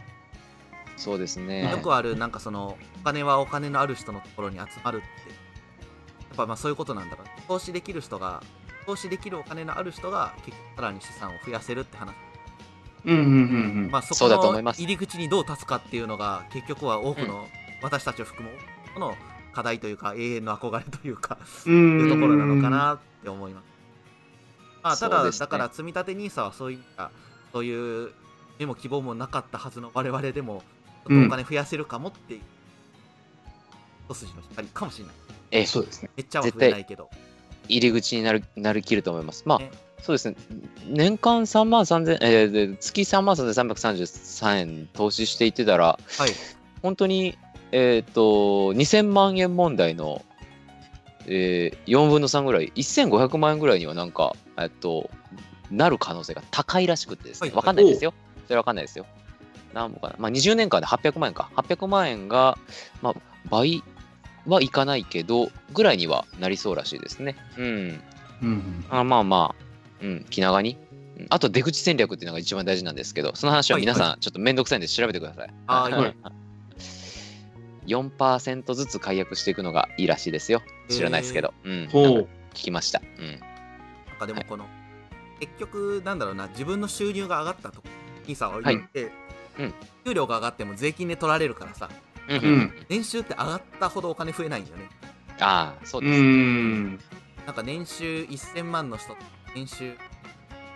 そうですね。よくあるなんかそのお金はお金のある人のところに集まるってやっぱまあそういうことなんだろう投資できる人が投資できるお金のある人が結局さらに資産を増やせるって話うんうんうんうん。まあそこのいます入り口にどう立つかっていうのが結局は多くの私たちを含む多くの課題というか永遠の憧れというかうんいうところなのかなって思います。まあ、ただ、ねだから積み立て NISA はそういったそういう目も希望もなかったはずの我々でもちょっとお金増やせるかもっていう一筋の光かもしれない。ええそうですね。めっちゃは増えないけど。入り口になるなりきると思います。まあ、ねそうですね。年間3万3000、えーで月3万3333円投資していってたら、はい。本当に、えっ、と、2000万円問題の、えー、4分の3ぐらい、1500万円ぐらいにはなんか、えっと、なる可能性が高いらしくてですね、はいわかんないですよ。それわかんないですよ。何もかな。まあ、20年間で800万円か。800万円が、まあ、倍はい。かない。けど、ぐらい。にはなりそうらしい。ですね。うん。うん。あまあまあ、うん、気長に。あと出口戦略ってい。うのが一番大事なんですけど、その話は皆さんちょっとめんどくさい。んで調べてください。はい。はい。4%ずつ解約してい。くのがい。い。らしい。ですよ。知らない。ですけど。うん。聞きました。うん。なんかでもこの、結局なんだろうな自分の収入が上がったと NISA を置い、うん給料が上がっても税金で取られるからさうん。年収って上がったほどお金増えないんだよね。ああ、そううです。ん。なんか年収1000万の人年収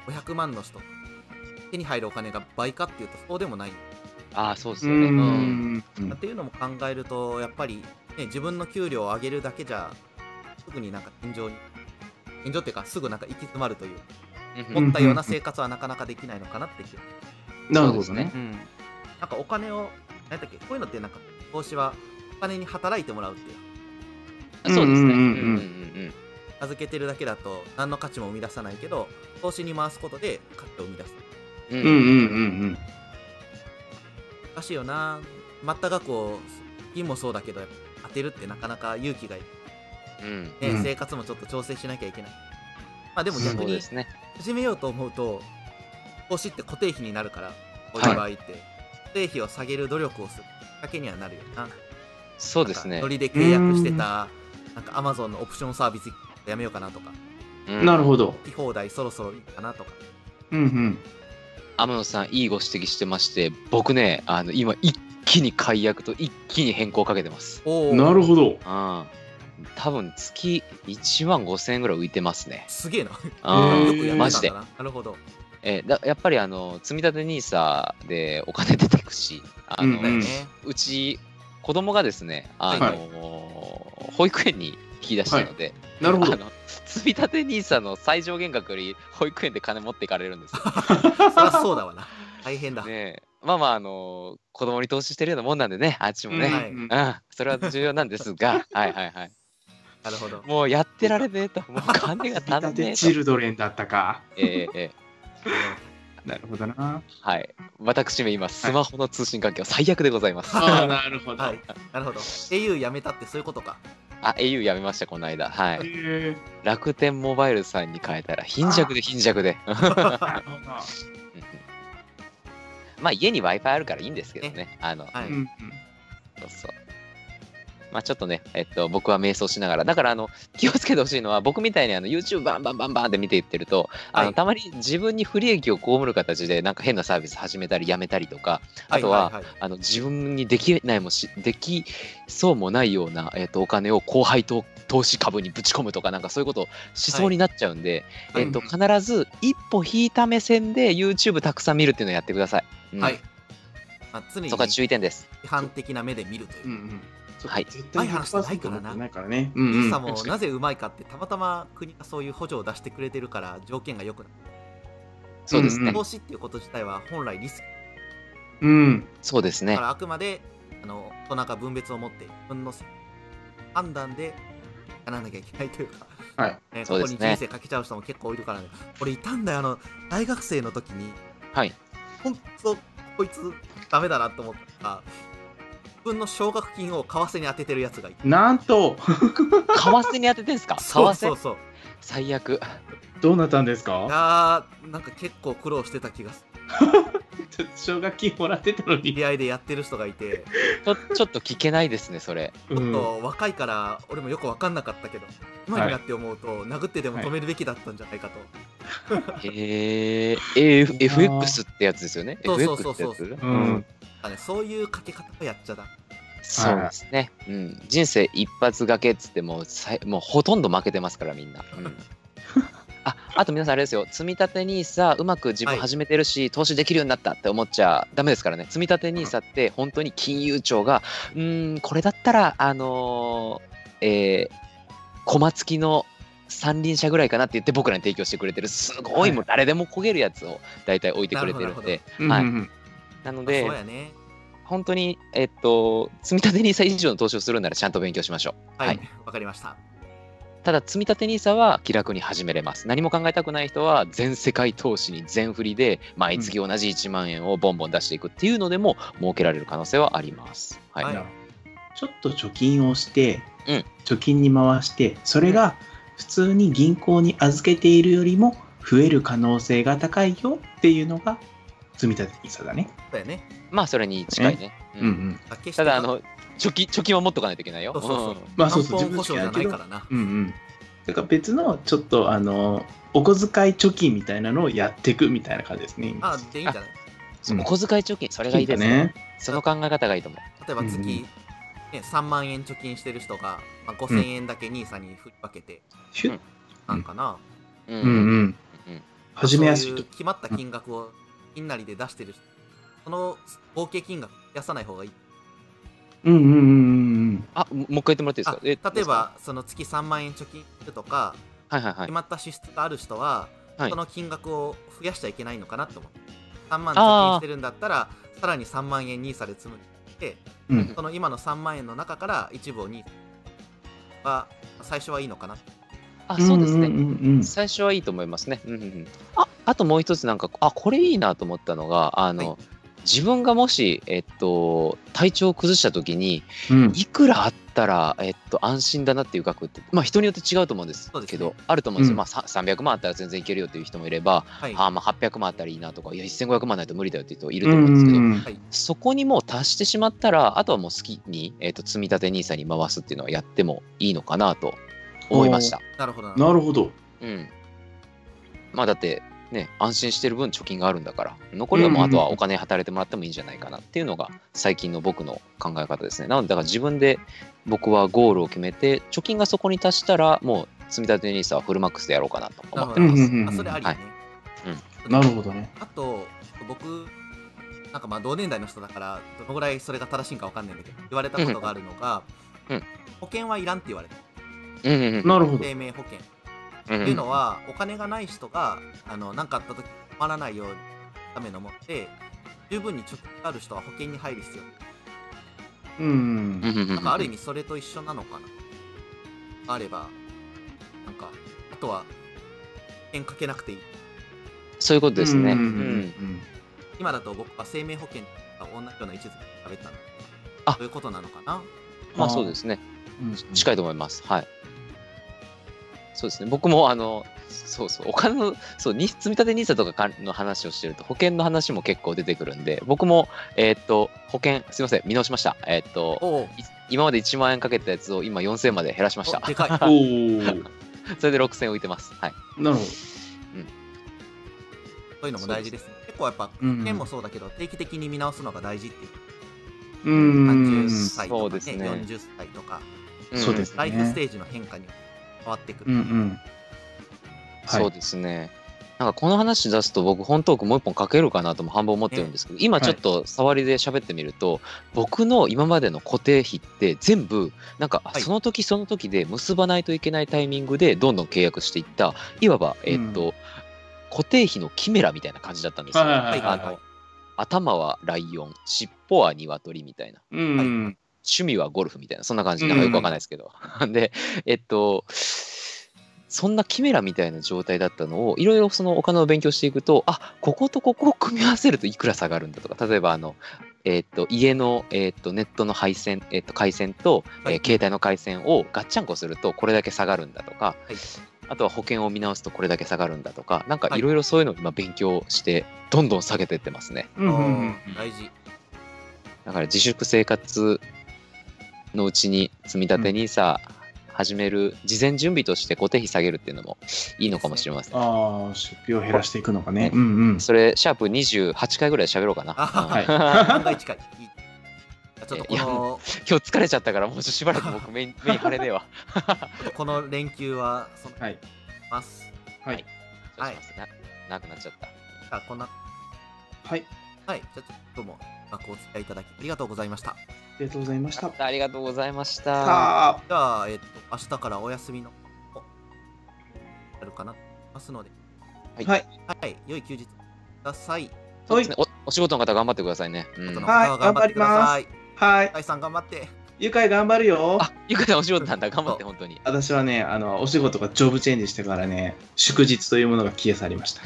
500万の人手に入るお金が倍かっていうとそうでもない、ああ、そうですうよね。うん。ん。っていうのも考えるとやっぱり、ね、自分の給料を上げるだけじゃすぐになんか天井に天井っていうかすぐなんか行き詰まるといううん思ったような生活はなかなかできないのかなって気がなるほどね。うん、なんかお金を何だっけこういうのってなんか投資はお金に働いてもらうっていう。あそうですね。ううんんうんうんうん。うん預けてるだけだと何の価値も生み出さないけど投資に回すことで価値を生み出す。うん。うんうんうん。難しいよな。全く額を金もそうだけど当てるってなかなか勇気がいる、うん。ねうん。生活もちょっと調整しなきゃいけない。まあでもそ逆にうですね。始めようと思うと投資って固定費になるからこういう場合って、固定費を下げる努力をするだけにはなるよなそうですね。ノリで契約してたなんか Amazon のオプションサービスやめようかなとか。なるほど。聞き放題そろそろいいかなとかうんうん。天野さん、いいご指摘してまして、僕ね、あの今、一気に解約と一気に変更かけてます。おおなるほど。うん。多分月1万5千円ぐらい浮いてますね。すげえなうんへーよくやってマジでなるほどえーだやっぱりあの積み立て NISA でお金出てくし、あのうんだよねうち子供がですね、あの保育園に引き出したので、なるほど。あ。の積み立て NISA の最上限額より保育園で金持っていかれるんですよ。そりゃそうだわな。大変だ、ねえ。まあまあ、あの子供に投資してるようなもんなんでね、あっちもね、はいうんうん、それは重要なんですが、はいはいはい。なるほど。もうやってられねえと、もう金が足んねえと。チルドレンだったか。ええええなるほどな。はい。私め今、スマホの通信環境最悪でございます。ああ、なるほど。はいなるほど au やめたってそういうことかあ、au やめました、この間。はい。へ楽天モバイルさんに変えたら貧弱で貧弱で。まあ家に Wi-Fi あるからいいんですけどね。あの、はい、うんうんそうそう。まあちょっとね、えっと、僕は瞑想しながら、だからあの、気をつけてほしいのは、僕みたいにあの YouTube バンバンバンバンって見ていってると、あの、はいたまに自分に不利益を被る形で、なんか変なサービス始めたりやめたりとか、あとは、いいいあの自分にできないもし、できそうもないような、えっと、お金を後輩と投資株にぶち込むとか、なんかそういうことをしそうになっちゃうんで、はいえっと、必ず一歩引いた目線で YouTube たくさん見るっていうのをやってください。うんはい、まあ、常にそこは注意点です。批判的な目で見るというう、んうん。はい絶対話じゃないからな100%ないからね。うんうん。さもなぜうまいかってたまたま国がそういう補助を出してくれてるから条件が良くなる、そうですね。うん投資っていうこと自体は本来リスクうん。そうですねだか。らあくまであの大人が分別を持って自分の判断でやらなきゃいけないというか、はいねそうですねここに人生かけちゃう人も結構いるからね俺いたんだよあの大学生の時にはい。ほんとこいつダメだなと思った分の奨学金を為替に当ててるやつがいて。なんと、為替に当ててんすか？為 そう替？そうそう。最悪。どうなったんですいかやーなんか結構苦労してた気がす ちょっと奨学金もらってたのる知に。り合いでやってる人がいて。ちょちょっと聞けないですね、それ。うちょっん。と若いから俺もよく分かんなかったけど今になって思うと殴ってでも止めるべきだったんじゃないかと、へえ、FX ってやつですよね？そうそうそうそう。うん。かね、そういうかけ方をやっちゃだそうですね。うん。人生一発がけっつってもうもうほとんど負けてますから、みんな。うん。ああと皆さんあれですよ、積み立て NISA うまく自分はい。始めてるし、投資できるようになったって思っちゃダメですからね。積み立て NISA って本当に金融庁が、うーん、これだったら、あのーえー、コマ付きの三輪車ぐらいかなって言って僕らに提供してくれてる、すごいもう誰でも焦げるやつを大体置いてくれてるんで、うんはいうんなのそうで、やね本当に、えっと、積み立て NISA 以上の投資をするならちゃんと勉強しましょう。はいはいわ、かりましたただ、積み立て NISA は気楽に始めれます。何も考えたくない人は、全世界投資に全振りで、毎月同じ1万円をボンボン出していくっていうのでも、設けられる可能性はあります。はい。はいちょっと貯金をして、うん貯金に回して、それが普通に銀行に預けているよりも増える可能性が高いよっていうのが積み立て NISA だね。そうやねまあ、それに近いね。ううんんうん。ただ、あの、貯金、貯金は持っとかないといけないよ。そうそうそううんまあそうそう元本保証じゃないからなうんうん。だから別のちょっとあのお小遣い貯金みたいなのをやっていくみたいな感じですね。あでいいんじゃない？そうお小遣い貯金、それがいいですね。ね。その考え方がいいと思う。例えば月、うんうんね、3万円貯金してる人が、まあ、5000円だけ NISA に振り分けて、ヒュッなんかな、うんうんうん。うん始めやすいういう。決まった金額をみんなりで出してる。人その合計金額増やさない方がいい。うんうんうんうんあ、ももう一回言ってもらっていいですあかえ例えばその月3万円貯金するとかはいはいはい。決。まった支出がある人は、はい。その金額を増やしちゃいけないのかなと思って3万貯金してるんだったらさらに3万円 NISA で積むってうん。うん。その今の3万円の中から一部を NISA は最初はいいのかな。あ、そうですね。んうんうん。最初はいいと思いますね。うんうんうん、ああともう一つなんかあこれいいなと思ったのがあの、はい。自分がもし、えっと、体調を崩した時にうん。いくらあったら、えっと、安心だなっていう額って、まあ、人によって違うと思うんですけど、あると思うんですよ、うん。まあ、さ300万あったら全然いけるよっていう人もいれば、はい。あまあ800万あったらいいなとかいや1500万ないと無理だよっていう人いると思うんですけど、うんはいそこにもう達してしまったらあとはもう好きに、えっと、積み立て NISA に回すっていうのはやってもいいのかなと思いました。なるほどななるほど。うん。まあだって、ね、安心してる分貯金があるんだから、残りはもうあとはお金働いてもらってもいいんじゃないかなっていうのが最近の僕の考え方ですね。なので、だから自分で僕はゴールを決めて、貯金がそこに達したら、もう積み立て NISA はフルマックスでやろうかなと思ってます。うんうんうんあそれありよね、なるほどね。あと僕なんかまあ同年代の人だからどのぐらいそれが正しいんかわかんないんだけど言われたことがあるのが、うん。保険はいらんって言われた。うんうんうん。なるほど。生命保険うんっていうのは、お金がない人があの何かあった時困らないようにためのもって十分に貯金がある人は保険に入る必要うん。うんうんうんなんかある意味それと一緒なのかなあればなんかあとは保険かけなくていいそういうことですね。ううんうんん今だと僕は生命保険が同じような位置づけで喋ったのあそういうことなのかなまあそうですね。うん近いと思います。はい。そうですね。僕も、あの、そうそう、お金の、そう、に積み立て NISA とかかの話をしてると、保険の話も結構出てくるんで、僕も、えーっと、保険、すいません、見直しました。えーっと、今まで1万円かけたやつを今4000円まで減らしました。でかいおお。それで6000円浮いてます。はい。なるほど。そういうのも大事ですね結構やっぱ保うん険もそうだけど定期的に見直すのが大事っていううん。30歳とかねそうですね40歳とかんそうですライフステージの変化に変わってくる、うんうん。はいそうですね。なんかこの話出すと僕本トークもう一本かけるかなとも半分思ってるんですけど、今ちょっと触りで喋ってみると、僕の今までの固定費って全部なんかはいその時その時で結ばないといけないタイミングでどんどん契約していったいわばえっと、固定費のキメラみたいな感じだったんですよ。はいはいはいあの頭はライオン、尻尾は鶏みたいな。うん。趣味はゴルフみたいな、そんな感じ、なんかよくわかんないですけど。で、えっと、そんなキメラみたいな状態だったのを、いろいろそのお金を勉強していくと、あこことここを組み合わせるといくら下がるんだとか、例えば、あの、えっと、家の、えっと、ネットの配線、えっと、回線と、はい。えー携帯の回線をガッチャンコすると、これだけ下がるんだとか、はい。あとは保険を見直すとこれだけ下がるんだとか、なんかはい。いろいろそういうのを今勉強して、どんどん下げていってますね。うんうんうん。大事。だから自粛生活のうちに積み立て NISA 始める事前準備として固定費下げるっていうのもいいのかもしれません。ああ、出費を減らしていくのかね。ねうんうん。それ、シャープ28回ぐらい喋ろうかな。あうんはい案外近いいいちょっとこの今日疲れちゃったから、もうちょっとしばらく僕メイン、メイン晴れねえわ。この連休はそのはい。ますはい。どうしますななくなっちゃった。あこんなはい。はいじゃあちょっとどうも枠をお付き合いいただきありがとうございましたありがとうございました。ありがとうございました。じゃあえっと明日からお休みのおやるかな？ますのではいはい。はい良い休日くださいそうですねおお仕事の方頑張ってくださいね。はい頑張ってくださいはい。大さん頑張ってゆかい頑張るよ。あ、ゆかちゃんお仕事なんだ。頑張って、本当に。私はね、あの、お仕事がジョブチェンジしてからね、祝日というものが消え去りました。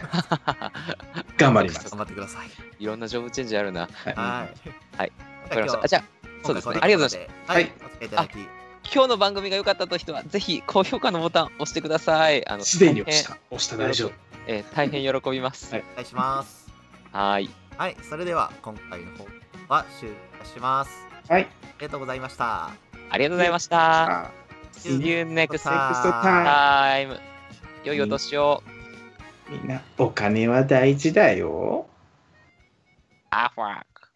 頑張ります。頑張ってくださいいろんなジョブチェンジあるな。はい。はいはいわかりました。じゃああじゃあ、そうですね。ありがとうございます。すはいお付き合いいただき今日の番組が良かったという人は、ぜひ高評価のボタン押してください。あのすでに押し大た。押した大丈夫。変えー大変喜びます。はいお願いしますはーい。はいそれでは今回の方は終了しますはい。ありがとうございましたありがとうございました。あ See you next next time. 良いお年を。みんな、お金は大事だよ。あファーク。